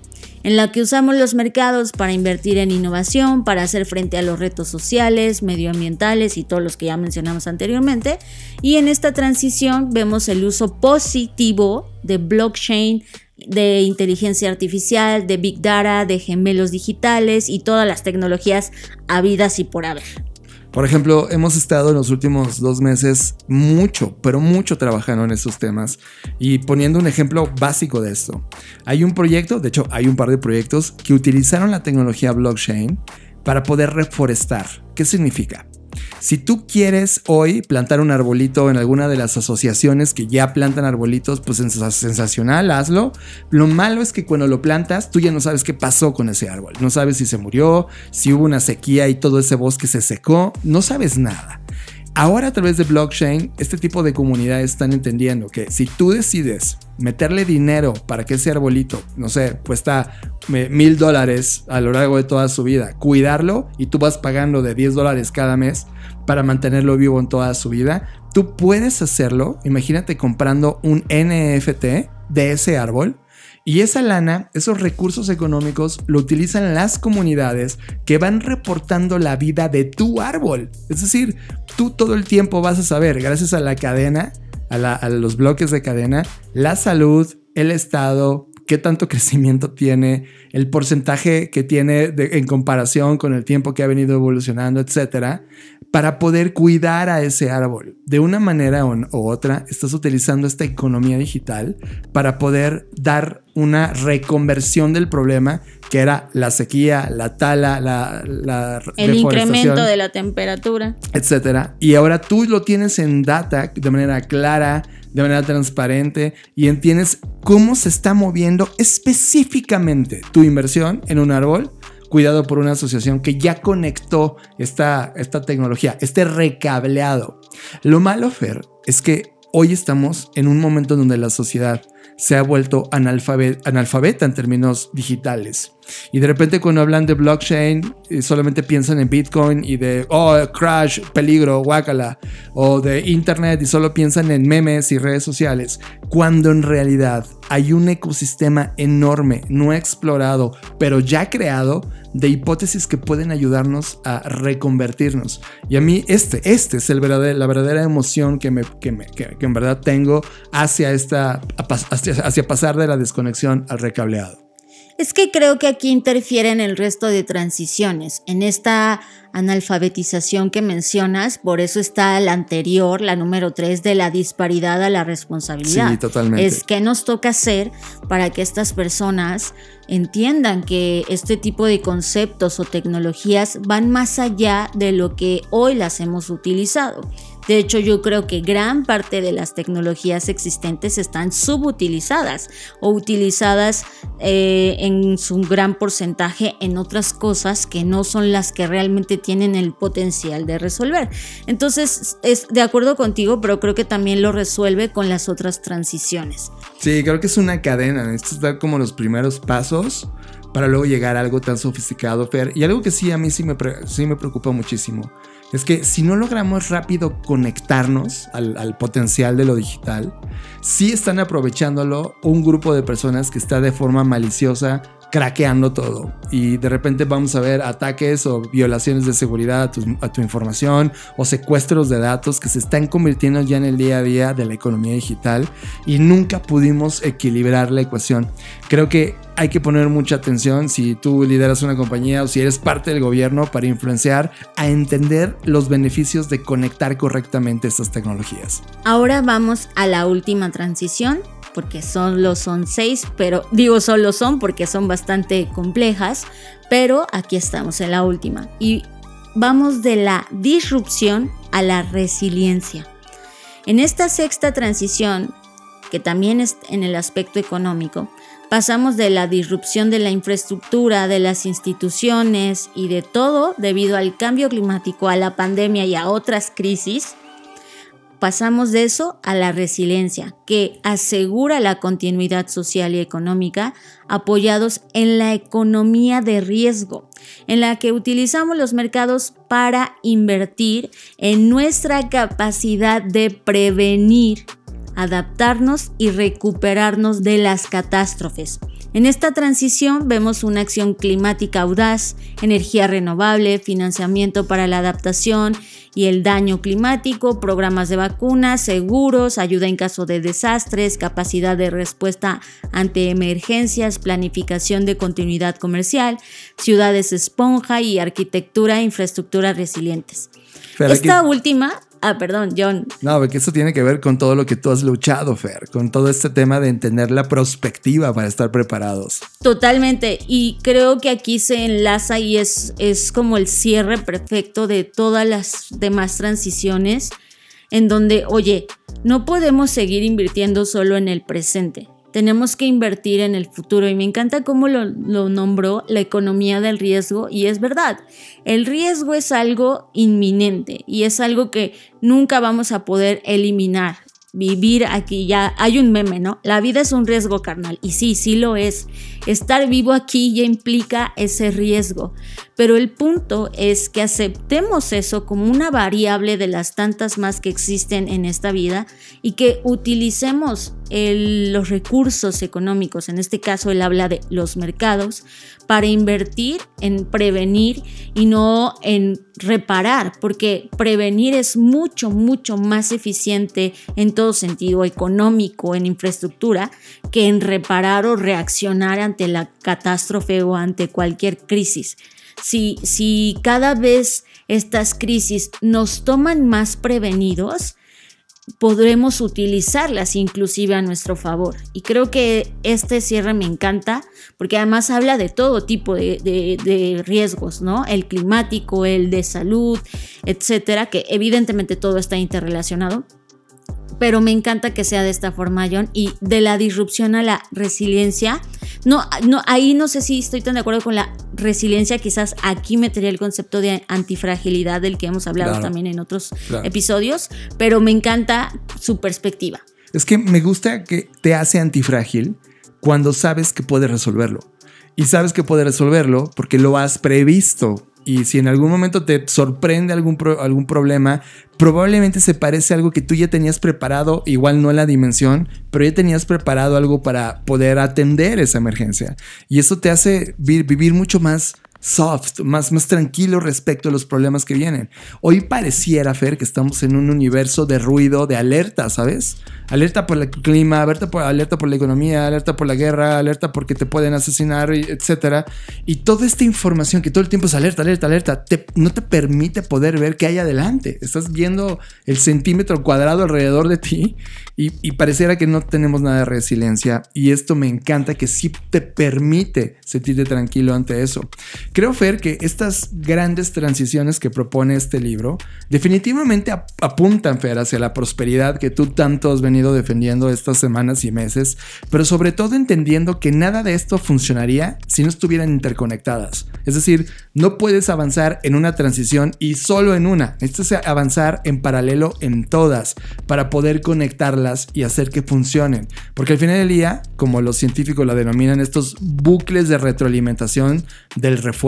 en la que usamos los mercados para invertir en innovación, para hacer frente a los retos sociales, medioambientales y todos los que ya mencionamos anteriormente. Y en esta transición vemos el uso positivo de blockchain, de inteligencia artificial, de big data, de gemelos digitales y todas las tecnologías habidas y por haber. Por ejemplo, hemos estado en los últimos dos meses mucho, pero mucho trabajando en estos temas y poniendo un ejemplo básico de esto. Hay un proyecto, de hecho hay un par de proyectos que utilizaron la tecnología blockchain para poder reforestar. ¿Qué significa? Si tú quieres hoy plantar un arbolito en alguna de las asociaciones que ya plantan arbolitos, pues sensacional, hazlo. Lo malo es que cuando lo plantas, tú ya no sabes qué pasó con ese árbol. No sabes si se murió, si hubo una sequía y todo ese bosque se secó. No sabes nada. Ahora a través de blockchain, este tipo de comunidades están entendiendo que si tú decides meterle dinero para que ese arbolito, no sé, cuesta mil dólares a lo largo de toda su vida, cuidarlo y tú vas pagando de 10 dólares cada mes para mantenerlo vivo en toda su vida, tú puedes hacerlo, imagínate comprando un NFT de ese árbol y esa lana, esos recursos económicos, lo utilizan las comunidades que van reportando la vida de tu árbol. Es decir, tú todo el tiempo vas a saber, gracias a la cadena, a, los bloques de cadena, la salud, el estado, qué tanto crecimiento tiene, el porcentaje que tiene en comparación con el tiempo que ha venido evolucionando, etcétera para poder cuidar a ese árbol. De una manera u otra, estás utilizando esta economía digital para poder dar una reconversión del problema que era la sequía, la tala, la, el incremento de la temperatura, etcétera. Y ahora tú lo tienes en data de manera clara, de manera transparente y entiendes cómo se está moviendo específicamente tu inversión en un árbol cuidado por una asociación que ya conectó esta, esta tecnología, este recableado. Lo malo, Fer, es que hoy estamos en un momento donde la sociedad se ha vuelto analfabeta en términos digitales. Y de repente cuando hablan de blockchain, eh, solamente piensan en Bitcoin y de, oh, crash, peligro, guácala, o de Internet y solo piensan en memes y redes sociales, cuando en realidad hay un ecosistema enorme, no explorado, pero ya creado, de hipótesis que pueden ayudarnos a reconvertirnos. Y a mí este, este es el la verdadera emoción que, me, que, en verdad tengo hacia, esta, hacia pasar de la desconexión al recableado. Es que creo que aquí interfieren el resto de transiciones. En esta analfabetización que mencionas, por eso está la anterior, la número 3, de la disparidad a la responsabilidad. Sí, totalmente. Es que nos toca hacer para que estas personas entiendan que este tipo de conceptos o tecnologías van más allá de lo que hoy las hemos utilizado. De hecho, yo creo que gran parte de las tecnologías existentes están subutilizadas o utilizadas eh, en su gran porcentaje en otras cosas que no son las que realmente tienen el potencial de resolver. Entonces, es de acuerdo contigo, pero creo que también lo resuelve con las otras transiciones. Sí, creo que es una cadena. Esto es dar como los primeros pasos para luego llegar a algo tan sofisticado. Y algo que sí a mí sí me, sí me preocupa muchísimo es que si no logramos rápido conectarnos al, potencial de lo digital, sí están aprovechándolo un grupo de personas que está de forma maliciosa craqueando todo y de repente vamos a ver ataques o violaciones de seguridad a tu, a tu, información o secuestros de datos que se están convirtiendo ya en el día a día de la economía digital y nunca pudimos equilibrar la ecuación. Creo que hay que poner mucha atención si tú lideras una compañía o si eres parte del gobierno para influenciar a entender los beneficios de conectar correctamente estas tecnologías. Ahora vamos a la última transición porque solo son seis, pero digo solo son porque son bastante complejas, pero aquí estamos en la última. Y vamos de la disrupción a la resiliencia. En esta sexta transición, que también es en el aspecto económico, pasamos de la disrupción de la infraestructura, de las instituciones y de todo debido al cambio climático, a la pandemia y a otras crisis, pasamos de eso a la resiliencia, que asegura la continuidad social y económica apoyados en la economía de riesgo, en la que utilizamos los mercados para invertir en nuestra capacidad de prevenir, adaptarnos y recuperarnos de las catástrofes. En esta transición vemos una acción climática audaz, energía renovable, financiamiento para la adaptación y el daño climático, programas de vacunas, seguros, ayuda en caso de desastres, capacidad de respuesta ante emergencias, planificación de continuidad comercial, ciudades esponja y arquitectura e infraestructuras resilientes. Esta última Ah, perdón, John. No, porque eso tiene que ver con todo lo que tú has luchado, Fer, con todo este tema de entender la perspectiva para estar preparados. Totalmente, y creo que aquí se enlaza y es, es como el cierre perfecto de todas las demás transiciones, en donde, oye, no podemos seguir invirtiendo solo en el presente. Tenemos que invertir en el futuro. Y me encanta cómo lo, nombró la economía del riesgo y es verdad, el riesgo es algo inminente y es algo que nunca vamos a poder eliminar vivir aquí ya hay un meme, ¿no? La vida es un riesgo carnal y sí, sí lo es. Estar vivo aquí ya implica ese riesgo, pero el punto es que aceptemos eso como una variable de las tantas más que existen en esta vida y que utilicemos los recursos económicos, en este caso él habla de los mercados, para invertir en prevenir y no en reparar, porque prevenir es mucho, mucho más eficiente en todo sentido económico, en infraestructura, que en reparar o reaccionar ante la catástrofe o ante cualquier crisis. Si, si cada vez estas crisis nos toman más prevenidos, podremos utilizarlas inclusive a nuestro favor. Y creo que este cierre me encanta porque además habla de todo tipo de, de, riesgos, ¿no? El climático, el de salud, etcétera, que evidentemente todo está interrelacionado pero me encanta que sea de esta forma, John, y de la disrupción a la resiliencia. No, no, ahí no sé si estoy tan de acuerdo con la resiliencia, quizás aquí metería el concepto de antifragilidad del que hemos hablado también en otros episodios, pero me encanta su perspectiva. Es que me gusta que te hace antifrágil cuando sabes que puedes resolverlo. Y sabes que puedes resolverlo porque lo has previsto y si en algún momento te sorprende algún, algún problema, probablemente se parece a algo que tú ya tenías preparado, igual no en la dimensión, pero ya tenías preparado algo para poder atender esa emergencia. Y eso te hace vivir mucho más soft, más, más tranquilo respecto a los problemas que vienen. Hoy pareciera, Fer, que estamos en un universo de ruido, de alerta, ¿sabes? Alerta por el clima, alerta por, alerta por la economía, alerta por la guerra, alerta porque te pueden asesinar, etc. Y toda esta información que todo el tiempo es alerta, alerta, alerta, no te permite poder ver qué hay adelante. Estás viendo el centímetro cuadrado alrededor de ti y, y pareciera que no tenemos nada de resiliencia. Y esto me encanta que sí te permite sentirte tranquilo ante eso. Creo, Fer, que estas grandes transiciones que propone este libro definitivamente apuntan, Fer, hacia la prosperidad que tú tanto has venido defendiendo estas semanas y meses, pero sobre todo entendiendo que nada de esto funcionaría si no estuvieran interconectadas. Es decir, no puedes avanzar en una transición y solo en una. Necesitas avanzar en paralelo en todas para poder conectarlas y hacer que funcionen. Porque al final del día, como los científicos la denominan, estos bucles de retroalimentación del refuerzo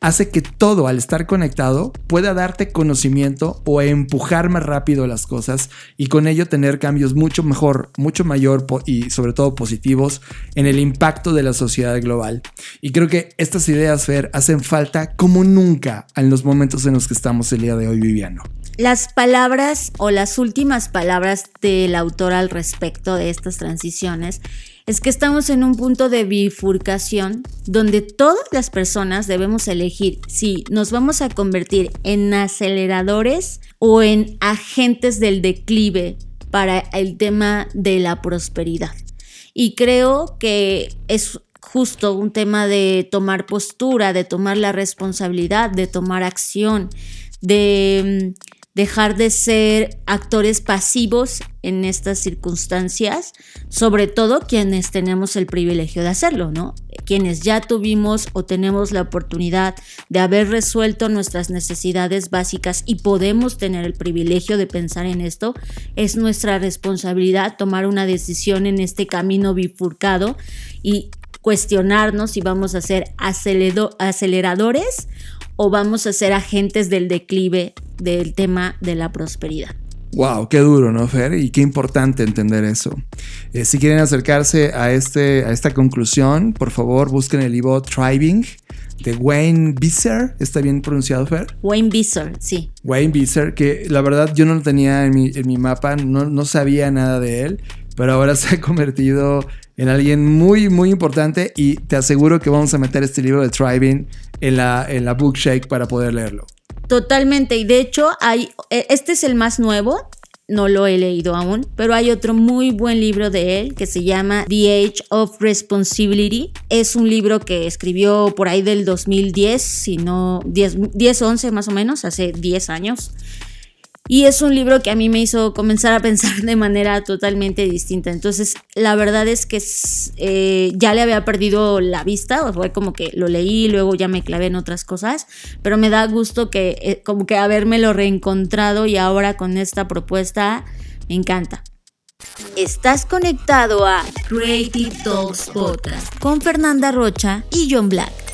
hace que todo al estar conectado pueda darte conocimiento o empujar más rápido las cosas y con ello tener cambios mucho mejor, mucho mayor y sobre todo positivos en el impacto de la sociedad global. Y creo que estas ideas, Fer, hacen falta como nunca en los momentos en los que estamos el día de hoy viviendo. Las palabras o las últimas palabras del autor al respecto de estas transiciones es que estamos en un punto de bifurcación donde todas las personas debemos elegir si nos vamos a convertir en aceleradores o en agentes del declive para el tema de la prosperidad. Y creo que es justo un tema de tomar postura, de tomar la responsabilidad, de tomar acción, de mm, dejar de ser actores pasivos en estas circunstancias, sobre todo quienes tenemos el privilegio de hacerlo, ¿no? Quienes ya tuvimos o tenemos la oportunidad de haber resuelto nuestras necesidades básicas y podemos tener el privilegio de pensar en esto, es nuestra responsabilidad tomar una decisión en este camino bifurcado y cuestionarnos si vamos a ser aceleradores o vamos a ser agentes del declive del tema de la prosperidad. Wow, qué duro, ¿no, Fer? Y qué importante entender eso. Eh, si quieren acercarse a, este, a esta conclusión, por favor busquen el libro Thriving de Wayne Visser. ¿Está bien pronunciado, Fer? Wayne Visser, sí. Wayne Visser, que la verdad yo no lo tenía en mi, en mi mapa, no, no sabía nada de él, pero ahora se ha convertido en alguien muy, muy importante y te aseguro que vamos a meter este libro de Thriving en la, en la Bookshake para poder leerlo. Totalmente, y de hecho hay, e, este es el más nuevo, no lo he leído aún, pero hay otro muy buen libro de él que se llama The Age of Responsibility. Es un libro que escribió por ahí del 2010, si no 10, 10 11 más o menos, hace 10 años. Y es un libro que a mí me hizo comenzar a pensar de manera totalmente distinta. Entonces, la verdad es que eh, ya le había perdido la vista, o fue como que lo leí, luego ya me clavé en otras cosas, pero me da gusto que eh, como que lo reencontrado y ahora con esta propuesta me encanta. Estás conectado a Creative Talks Podcast con Fernanda Rocha y John Black.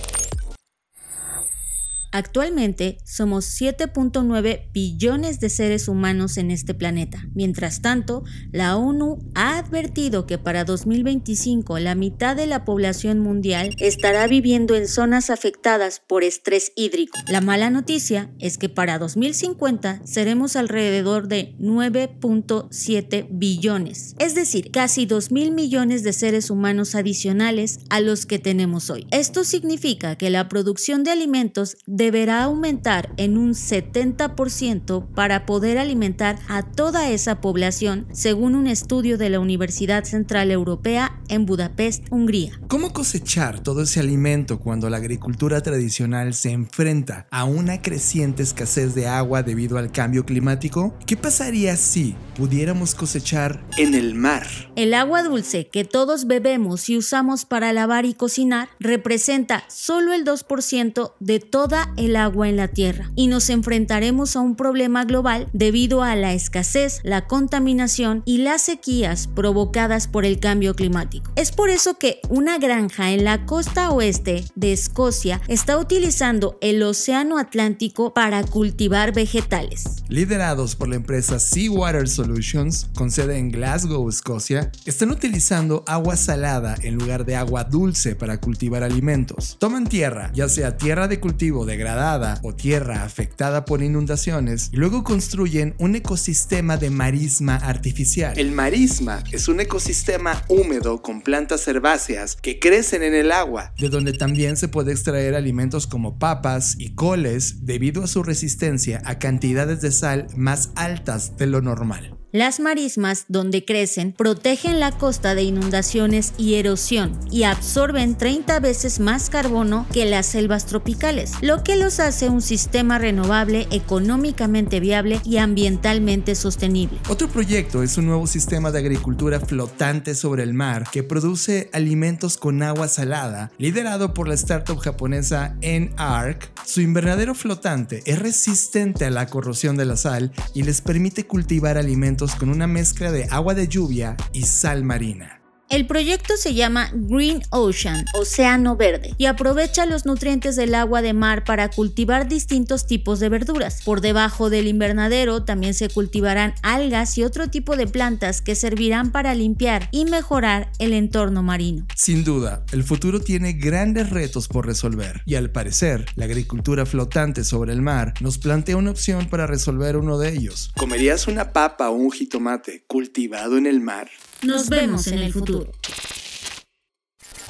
Actualmente somos 7.9 billones de seres humanos en este planeta. Mientras tanto, la ONU ha advertido que para 2025 la mitad de la población mundial estará viviendo en zonas afectadas por estrés hídrico. La mala noticia es que para 2050 seremos alrededor de 9.7 billones, es decir, casi 2 mil millones de seres humanos adicionales a los que tenemos hoy. Esto significa que la producción de alimentos deberá aumentar en un 70% para poder alimentar a toda esa población, según un estudio de la Universidad Central Europea en Budapest, Hungría. ¿Cómo cosechar todo ese alimento cuando la agricultura tradicional se enfrenta a una creciente escasez de agua debido al cambio climático? ¿Qué pasaría si pudiéramos cosechar en el mar? El agua dulce que todos bebemos y usamos para lavar y cocinar representa solo el 2% de toda el agua en la Tierra y nos enfrentaremos a un problema global debido a la escasez, la contaminación y las sequías provocadas por el cambio climático. Es por eso que una granja en la costa oeste de Escocia está utilizando el Océano Atlántico para cultivar vegetales. Liderados por la empresa Seawater Solutions, con sede en Glasgow, Escocia, están utilizando agua salada en lugar de agua dulce para cultivar alimentos. Toman tierra, ya sea tierra de cultivo de degradada o tierra afectada por inundaciones y luego construyen un ecosistema de marisma artificial. El marisma es un ecosistema húmedo con plantas herbáceas que crecen en el agua, de donde también se puede extraer alimentos como papas y coles debido a su resistencia a cantidades de sal más altas de lo normal. Las marismas, donde crecen, protegen la costa de inundaciones y erosión y absorben 30 veces más carbono que las selvas tropicales, lo que los hace un sistema renovable, económicamente viable y ambientalmente sostenible. Otro proyecto es un nuevo sistema de agricultura flotante sobre el mar que produce alimentos con agua salada, liderado por la startup japonesa N-Arc. Su invernadero flotante es resistente a la corrosión de la sal y les permite cultivar alimentos con una mezcla de agua de lluvia y sal marina. El proyecto se llama Green Ocean, Océano Verde, y aprovecha los nutrientes del agua de mar para cultivar distintos tipos de verduras. Por debajo del invernadero también se cultivarán algas y otro tipo de plantas que servirán para limpiar y mejorar el entorno marino. Sin duda, el futuro tiene grandes retos por resolver, y al parecer, la agricultura flotante sobre el mar nos plantea una opción para resolver uno de ellos. ¿Comerías una papa o un jitomate cultivado en el mar? Nos vemos en el futuro.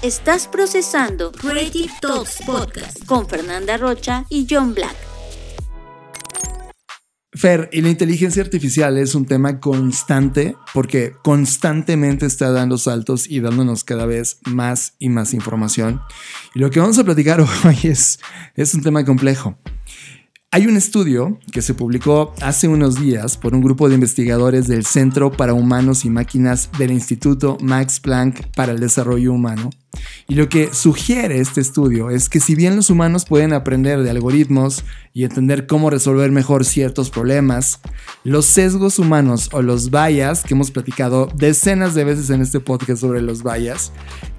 Estás procesando Creative Talks Podcast con Fernanda Rocha y John Black. Fer, y la inteligencia artificial es un tema constante porque constantemente está dando saltos y dándonos cada vez más y más información. Y lo que vamos a platicar hoy es, es un tema complejo. Hay un estudio que se publicó hace unos días por un grupo de investigadores del Centro para Humanos y Máquinas del Instituto Max Planck para el Desarrollo Humano. Y lo que sugiere este estudio es que si bien los humanos pueden aprender de algoritmos y entender cómo resolver mejor ciertos problemas, los sesgos humanos o los bias, que hemos platicado decenas de veces en este podcast sobre los bias,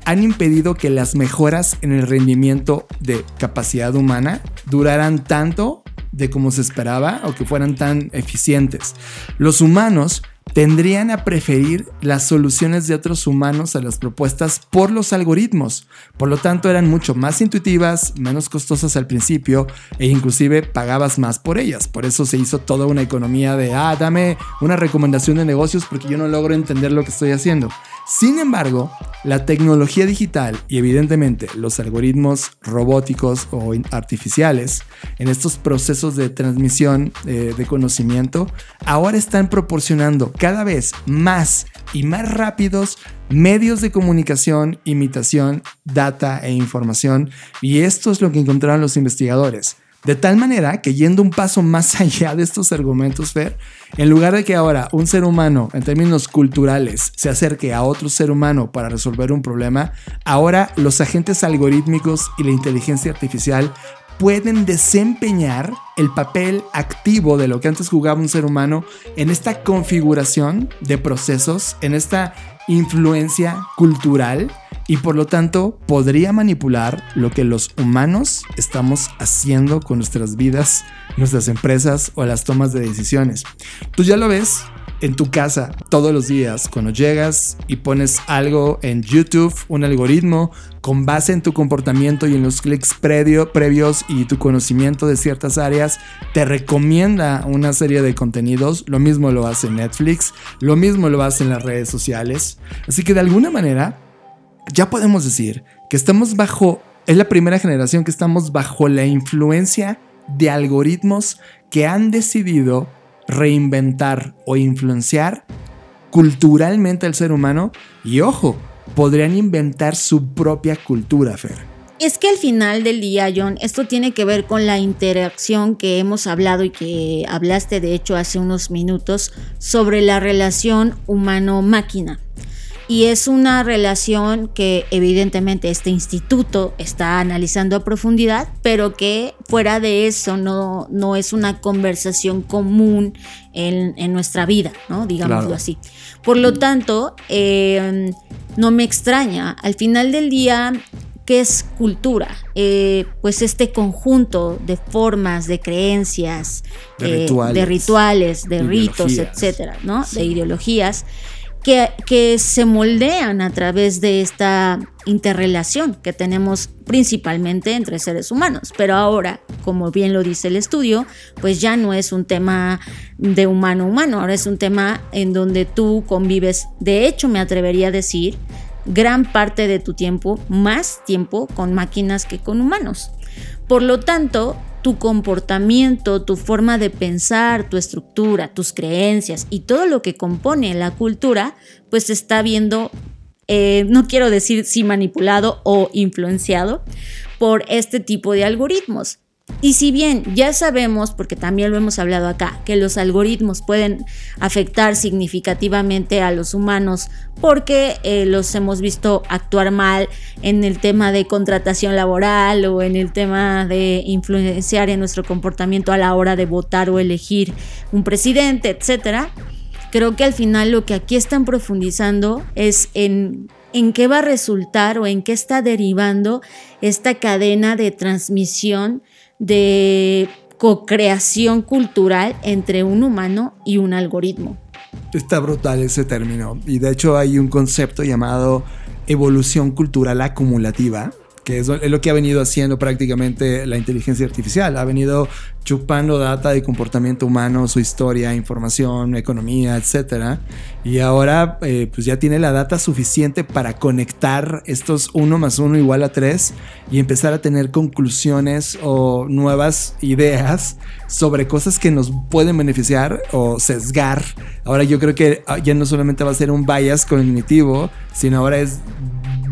han impedido que las mejoras en el rendimiento de capacidad humana duraran tanto de como se esperaba o que fueran tan eficientes. Los humanos tendrían a preferir las soluciones de otros humanos a las propuestas por los algoritmos. Por lo tanto, eran mucho más intuitivas, menos costosas al principio e inclusive pagabas más por ellas. Por eso se hizo toda una economía de, ah, dame una recomendación de negocios porque yo no logro entender lo que estoy haciendo. Sin embargo, la tecnología digital y evidentemente los algoritmos robóticos o artificiales en estos procesos de transmisión eh, de conocimiento ahora están proporcionando cada vez más y más rápidos medios de comunicación, imitación, data e información. Y esto es lo que encontraron los investigadores. De tal manera que yendo un paso más allá de estos argumentos, Fer, en lugar de que ahora un ser humano, en términos culturales, se acerque a otro ser humano para resolver un problema, ahora los agentes algorítmicos y la inteligencia artificial pueden desempeñar el papel activo de lo que antes jugaba un ser humano en esta configuración de procesos, en esta influencia cultural y por lo tanto podría manipular lo que los humanos estamos haciendo con nuestras vidas, nuestras empresas o las tomas de decisiones. Tú ya lo ves en tu casa todos los días cuando llegas y pones algo en YouTube, un algoritmo con base en tu comportamiento y en los clics previos y tu conocimiento de ciertas áreas, te recomienda una serie de contenidos. Lo mismo lo hace Netflix, lo mismo lo hace en las redes sociales. Así que de alguna manera ya podemos decir que estamos bajo, es la primera generación que estamos bajo la influencia de algoritmos que han decidido reinventar o influenciar culturalmente al ser humano y ojo, podrían inventar su propia cultura, Fer. Es que al final del día, John, esto tiene que ver con la interacción que hemos hablado y que hablaste de hecho hace unos minutos sobre la relación humano-máquina. Y es una relación que evidentemente este instituto está analizando a profundidad, pero que fuera de eso no, no es una conversación común en, nuestra vida, ¿no? Digámoslo así. Por lo tanto, em, no me extraña. Al final del día, ¿qué es cultura? Eh, pues este conjunto de formas, de creencias, de eh, rituales, de, ritos, etcétera, ¿no? De ideologías que, se moldean a través de esta interrelación que tenemos principalmente entre seres humanos. Pero ahora, como bien lo dice el estudio, pues ya no es un tema de humano a humano, ahora es un tema en donde tú convives, de hecho me atrevería a decir, gran parte de tu tiempo, más tiempo con máquinas que con humanos. Por lo tanto, tu comportamiento, tu forma de pensar, tu estructura, tus creencias y todo lo que compone la cultura, pues se está viendo, eh, no quiero decir si manipulado o influenciado por este tipo de algoritmos. Y si bien ya sabemos, porque también lo hemos hablado acá, que los algoritmos pueden afectar significativamente a los humanos porque eh, los hemos visto actuar mal en el tema de contratación laboral o en el tema de influenciar en nuestro comportamiento a la hora de votar o elegir un presidente, etcétera. Creo que al final lo que aquí están profundizando es en en qué va a resultar o en qué está derivando esta cadena de transmisión de co-creación cultural entre un humano y un algoritmo. Está brutal ese término. Y de hecho hay un concepto llamado evolución cultural acumulativa, que es lo que ha venido haciendo prácticamente la inteligencia artificial. Ha venido chupando data de comportamiento humano, su historia, información, economía, etc. Y ahora eh, pues ya tiene la data suficiente para conectar estos 1 más 1 igual a 3 y empezar a tener conclusiones o nuevas ideas sobre cosas que nos pueden beneficiar o sesgar. Ahora yo creo que ah, ya no solamente va a ser un bias cognitivo, sino ahora es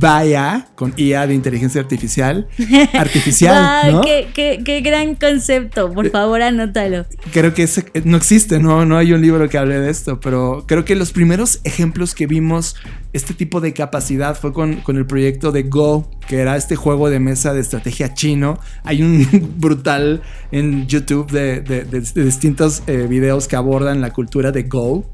vaya con IA de inteligencia artificial. Artificial. ¿no? qué, gran concepto. Por favor, anótalo. Creo que ese, no existe, ¿no? no hay un libro que hable de esto, pero creo que los primeros ejemplos que vimos este tipo de capacidad fue con, con el proyecto de Go, que era este juego de mesa de estrategia chino. Hay un brutal en YouTube de, distintos eh, videos que abordan la cultura de Go.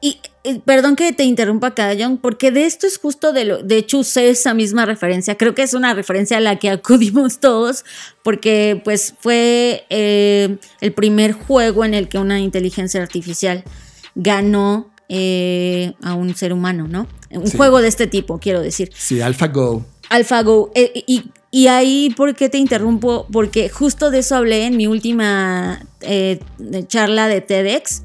Y perdón que te interrumpa John, porque de esto es justo de lo, de hecho usé esa misma referencia, creo que es una referencia a la que acudimos todos, porque pues fue eh, el primer juego en el que una inteligencia artificial ganó eh, a un ser humano, ¿no? Un juego de este tipo, quiero decir. Sí, AlphaGo. AlphaGo. Eh, y, y, ahí, ¿por qué te interrumpo? Porque justo de eso hablé en mi última charla de TEDx,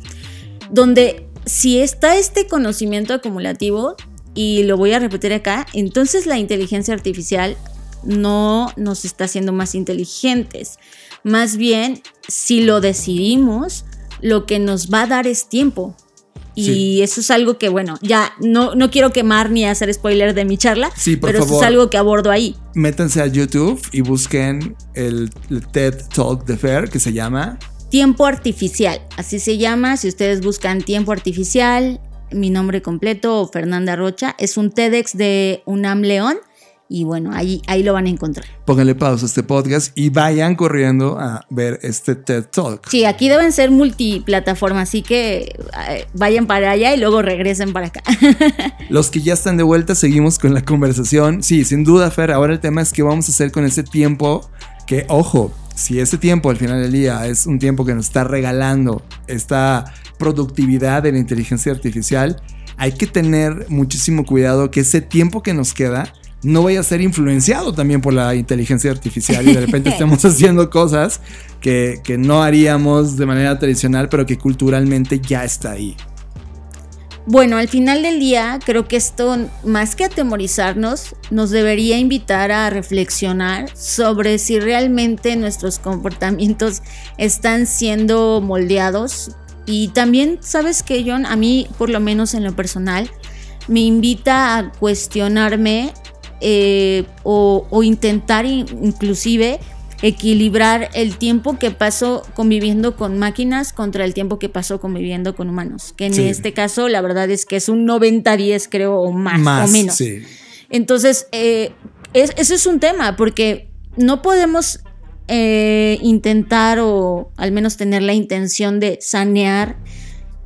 donde si está este conocimiento acumulativo, y lo voy a repetir acá, entonces la inteligencia artificial no nos está haciendo más inteligentes. Más bien, si lo decidimos, lo que nos va a dar es tiempo. Y eso es algo que, bueno, ya no, no quiero quemar ni hacer spoiler de mi charla, sí, pero eso es algo que abordo ahí. Métanse a YouTube y busquen el, el TED Talk de Fer que se llama Tiempo Artificial, así se llama. Si ustedes buscan Tiempo Artificial, mi nombre completo, Fernanda Rocha, es un TEDx de UNAM León. Y bueno, ahí, ahí lo van a encontrar. Pónganle pausa a este podcast y vayan corriendo a ver este TED Talk. Sí, aquí deben ser multiplataformas, así que eh, vayan para allá y luego regresen para acá. Los que ya están de vuelta, seguimos con la conversación. Sí, sin duda, Fer, ahora el tema es qué vamos a hacer con ese tiempo que, ojo, si ese tiempo al final del día es un tiempo que nos está regalando esta productividad de la inteligencia artificial, hay que tener muchísimo cuidado que ese tiempo que nos queda no vaya a ser influenciado también por la inteligencia artificial y de repente estemos haciendo cosas que, que no haríamos de manera tradicional, pero que culturalmente ya está ahí. Bueno, al final del día, creo que esto, más que atemorizarnos, nos debería invitar a reflexionar sobre si realmente nuestros comportamientos están siendo moldeados. Y también, ¿sabes qué, John? A mí, por lo menos en lo personal, me invita a cuestionarme eh, o, o intentar inclusive equilibrar el tiempo que pasó conviviendo con máquinas contra el tiempo que pasó conviviendo con humanos. Que en este caso, la verdad es que es un 90-10, creo, o más, o menos. Entonces, eh, eso es un tema, porque no podemos eh, intentar o al menos tener la intención de sanear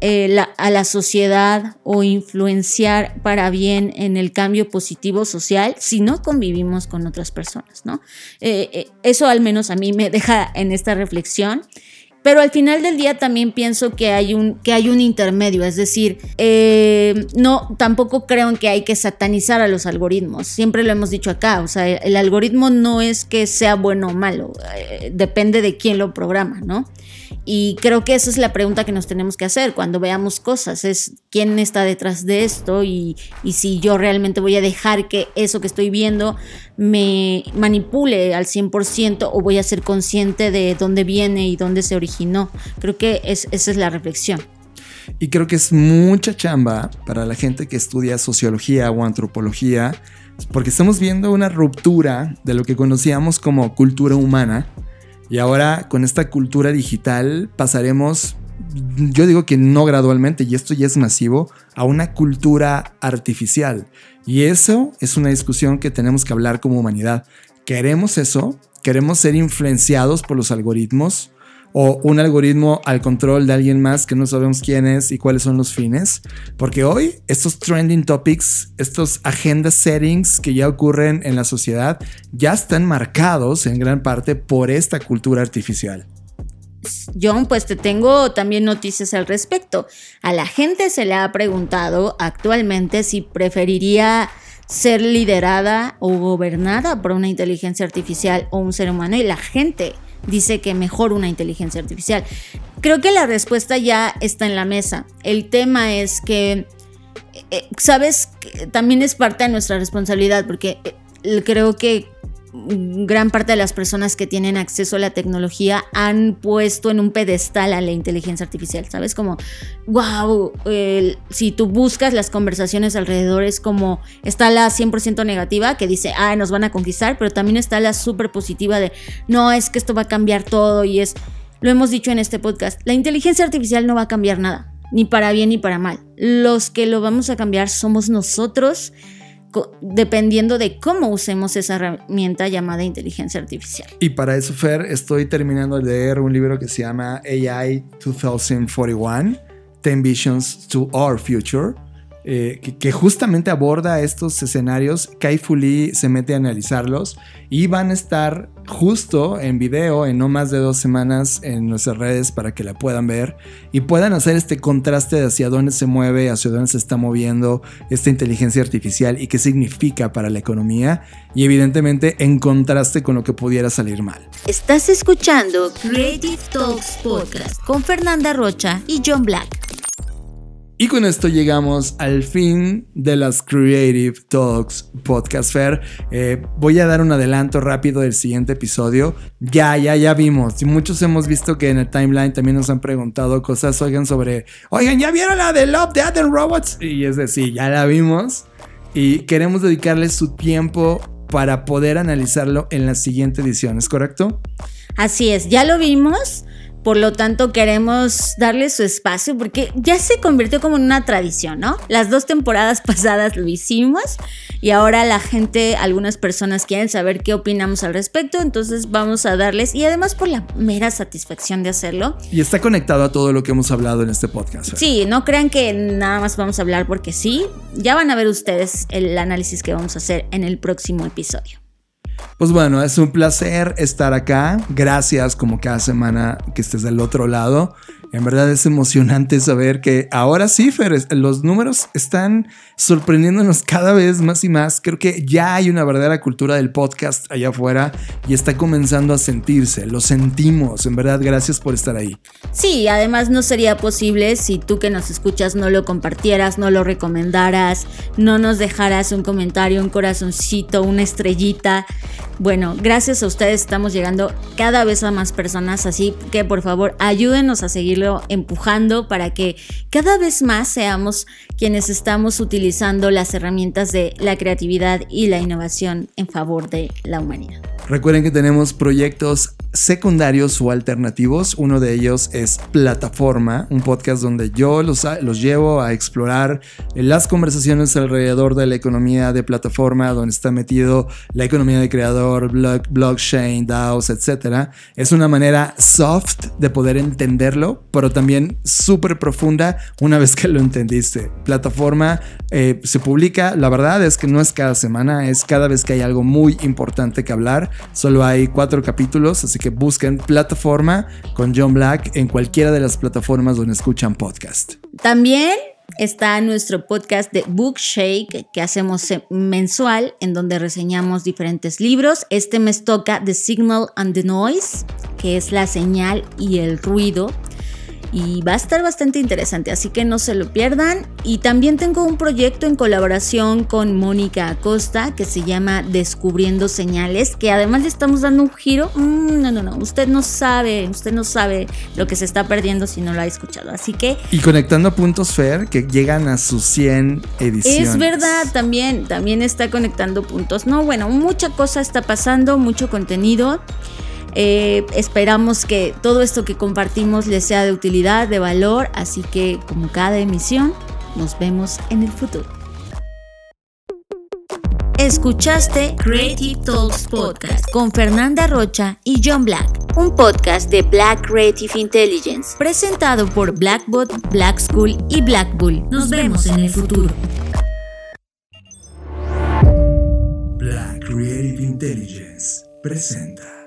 eh, a la sociedad o influenciar para bien en el cambio positivo social si no convivimos con otras personas, ¿no? Eh, eh, eso al menos a mí me deja en esta reflexión. Pero al final del día también pienso que hay un, que hay un intermedio, es decir, no, tampoco creo en que hay que satanizar a los algoritmos. Siempre lo hemos dicho acá, o sea, el algoritmo no es que sea bueno o malo, depende de quién lo programa, ¿no? Y creo que esa es la pregunta que nos tenemos que hacer cuando veamos cosas, es quién está detrás de esto y, si yo realmente voy a dejar que eso que estoy viendo me manipule al 100% o voy a ser consciente de dónde viene y dónde se originó. Creo que esa es la reflexión. Y creo que es mucha chamba para la gente que estudia sociología o antropología, porque estamos viendo una ruptura de lo que conocíamos como cultura humana y ahora con esta cultura digital pasaremos, yo digo que no gradualmente, y esto ya es masivo, a una cultura artificial. Y eso es una discusión que tenemos que hablar como humanidad. ¿Queremos eso? ¿Queremos ser influenciados por los algoritmos? O un algoritmo al control de alguien más que no sabemos quién es y cuáles son los fines. Porque hoy estos trending topics, estos agenda settings que ya ocurren en la sociedad, ya están marcados en gran parte por esta cultura artificial. John, pues te tengo también noticias al respecto. A la gente se le ha preguntado actualmente si preferiría ser liderada o gobernada por una inteligencia artificial o un ser humano y la gente dice que mejor una inteligencia artificial. Creo que la respuesta ya está en la mesa. El tema es que, eh, sabes, también es parte de nuestra responsabilidad porque eh, creo que gran parte de las personas que tienen acceso a la tecnología han puesto en un pedestal a la inteligencia artificial, ¿sabes? Como, wow, si tú buscas las conversaciones alrededor es como, está la 100% negativa que dice, ah, nos van a conquistar, pero también está la súper positiva de, no, es que esto va a cambiar todo y es, lo hemos dicho en este podcast, la inteligencia artificial no va a cambiar nada, ni para bien ni para mal. Los que lo vamos a cambiar somos nosotros dependiendo de cómo usemos esa herramienta llamada inteligencia artificial. Y para eso, Fer, estoy terminando de leer un libro que se llama AI 2041, 10 Visions to Our Future eh, que, justamente aborda estos escenarios. Kai Fu se mete a analizarlos y van a estar justo en video en no más de dos semanas en nuestras redes para que la puedan ver y puedan hacer este contraste de hacia dónde se mueve, hacia dónde se está moviendo esta inteligencia artificial y qué significa para la economía y evidentemente en contraste con lo que pudiera salir mal. Estás escuchando Creative Talks Podcast con Fernanda Rocha y John Black. Y con esto llegamos al fin de las Creative Talks Podcast Fair. Eh, voy a dar un adelanto rápido del siguiente episodio. Ya, ya, ya vimos. Y muchos hemos visto que en el timeline también nos han preguntado cosas, oigan, sobre, oigan, ¿ya vieron la de Love, Death and Robots? Y es decir, ya la vimos. Y queremos dedicarles su tiempo para poder analizarlo en la siguiente edición, ¿es correcto? Así es, ya lo vimos. Por lo tanto, queremos darle su espacio porque ya se convirtió como en una tradición, ¿no? Las dos temporadas pasadas lo hicimos y ahora la gente, algunas personas quieren saber qué opinamos al respecto, entonces vamos a darles y además por la mera satisfacción de hacerlo. Y está conectado a todo lo que hemos hablado en este podcast. ¿eh? Sí, no crean que nada más vamos a hablar porque sí, ya van a ver ustedes el análisis que vamos a hacer en el próximo episodio. Pues bueno, es un placer estar acá. Gracias como cada semana que estés del otro lado. En verdad es emocionante saber que ahora sí, Fer, los números están sorprendiéndonos cada vez más y más. Creo que ya hay una verdadera cultura del podcast allá afuera y está comenzando a sentirse. Lo sentimos. En verdad, gracias por estar ahí. Sí, además no sería posible si tú que nos escuchas no lo compartieras, no lo recomendaras, no nos dejaras un comentario, un corazoncito, una estrellita. Bueno, gracias a ustedes estamos llegando cada vez a más personas, así que por favor ayúdenos a seguirlo empujando para que cada vez más seamos quienes estamos utilizando las herramientas de la creatividad y la innovación en favor de la humanidad. Recuerden que tenemos proyectos secundarios o alternativos. Uno de ellos es Plataforma, un podcast donde yo los, los llevo a explorar las conversaciones alrededor de la economía de plataforma, donde está metido la economía de creador, blockchain, DAOs, etc. Es una manera soft de poder entenderlo, pero también súper profunda una vez que lo entendiste. Plataforma eh, se publica, la verdad es que no es cada semana, es cada vez que hay algo muy importante que hablar. Solo hay cuatro capítulos, así que busquen plataforma con John Black en cualquiera de las plataformas donde escuchan podcast. También está nuestro podcast de Bookshake que hacemos mensual en donde reseñamos diferentes libros. Este mes toca The Signal and the Noise, que es la señal y el ruido y va a estar bastante interesante, así que no se lo pierdan. Y también tengo un proyecto en colaboración con Mónica Acosta que se llama Descubriendo Señales, que además le estamos dando un giro. Mm, no, no, no, usted no sabe, usted no sabe lo que se está perdiendo si no lo ha escuchado, así que... Y conectando puntos Fer que llegan a sus 100 ediciones. Es verdad, también, también está conectando puntos. No, bueno, mucha cosa está pasando, mucho contenido. Eh, esperamos que todo esto que compartimos les sea de utilidad, de valor, así que como cada emisión, nos vemos en el futuro. Escuchaste Creative Talks Podcast con Fernanda Rocha y John Black. un podcast de Black Creative Intelligence, presentado por Blackbot, Black School y Black Bull. Nos vemos en el futuro. Black Creative Intelligence presenta.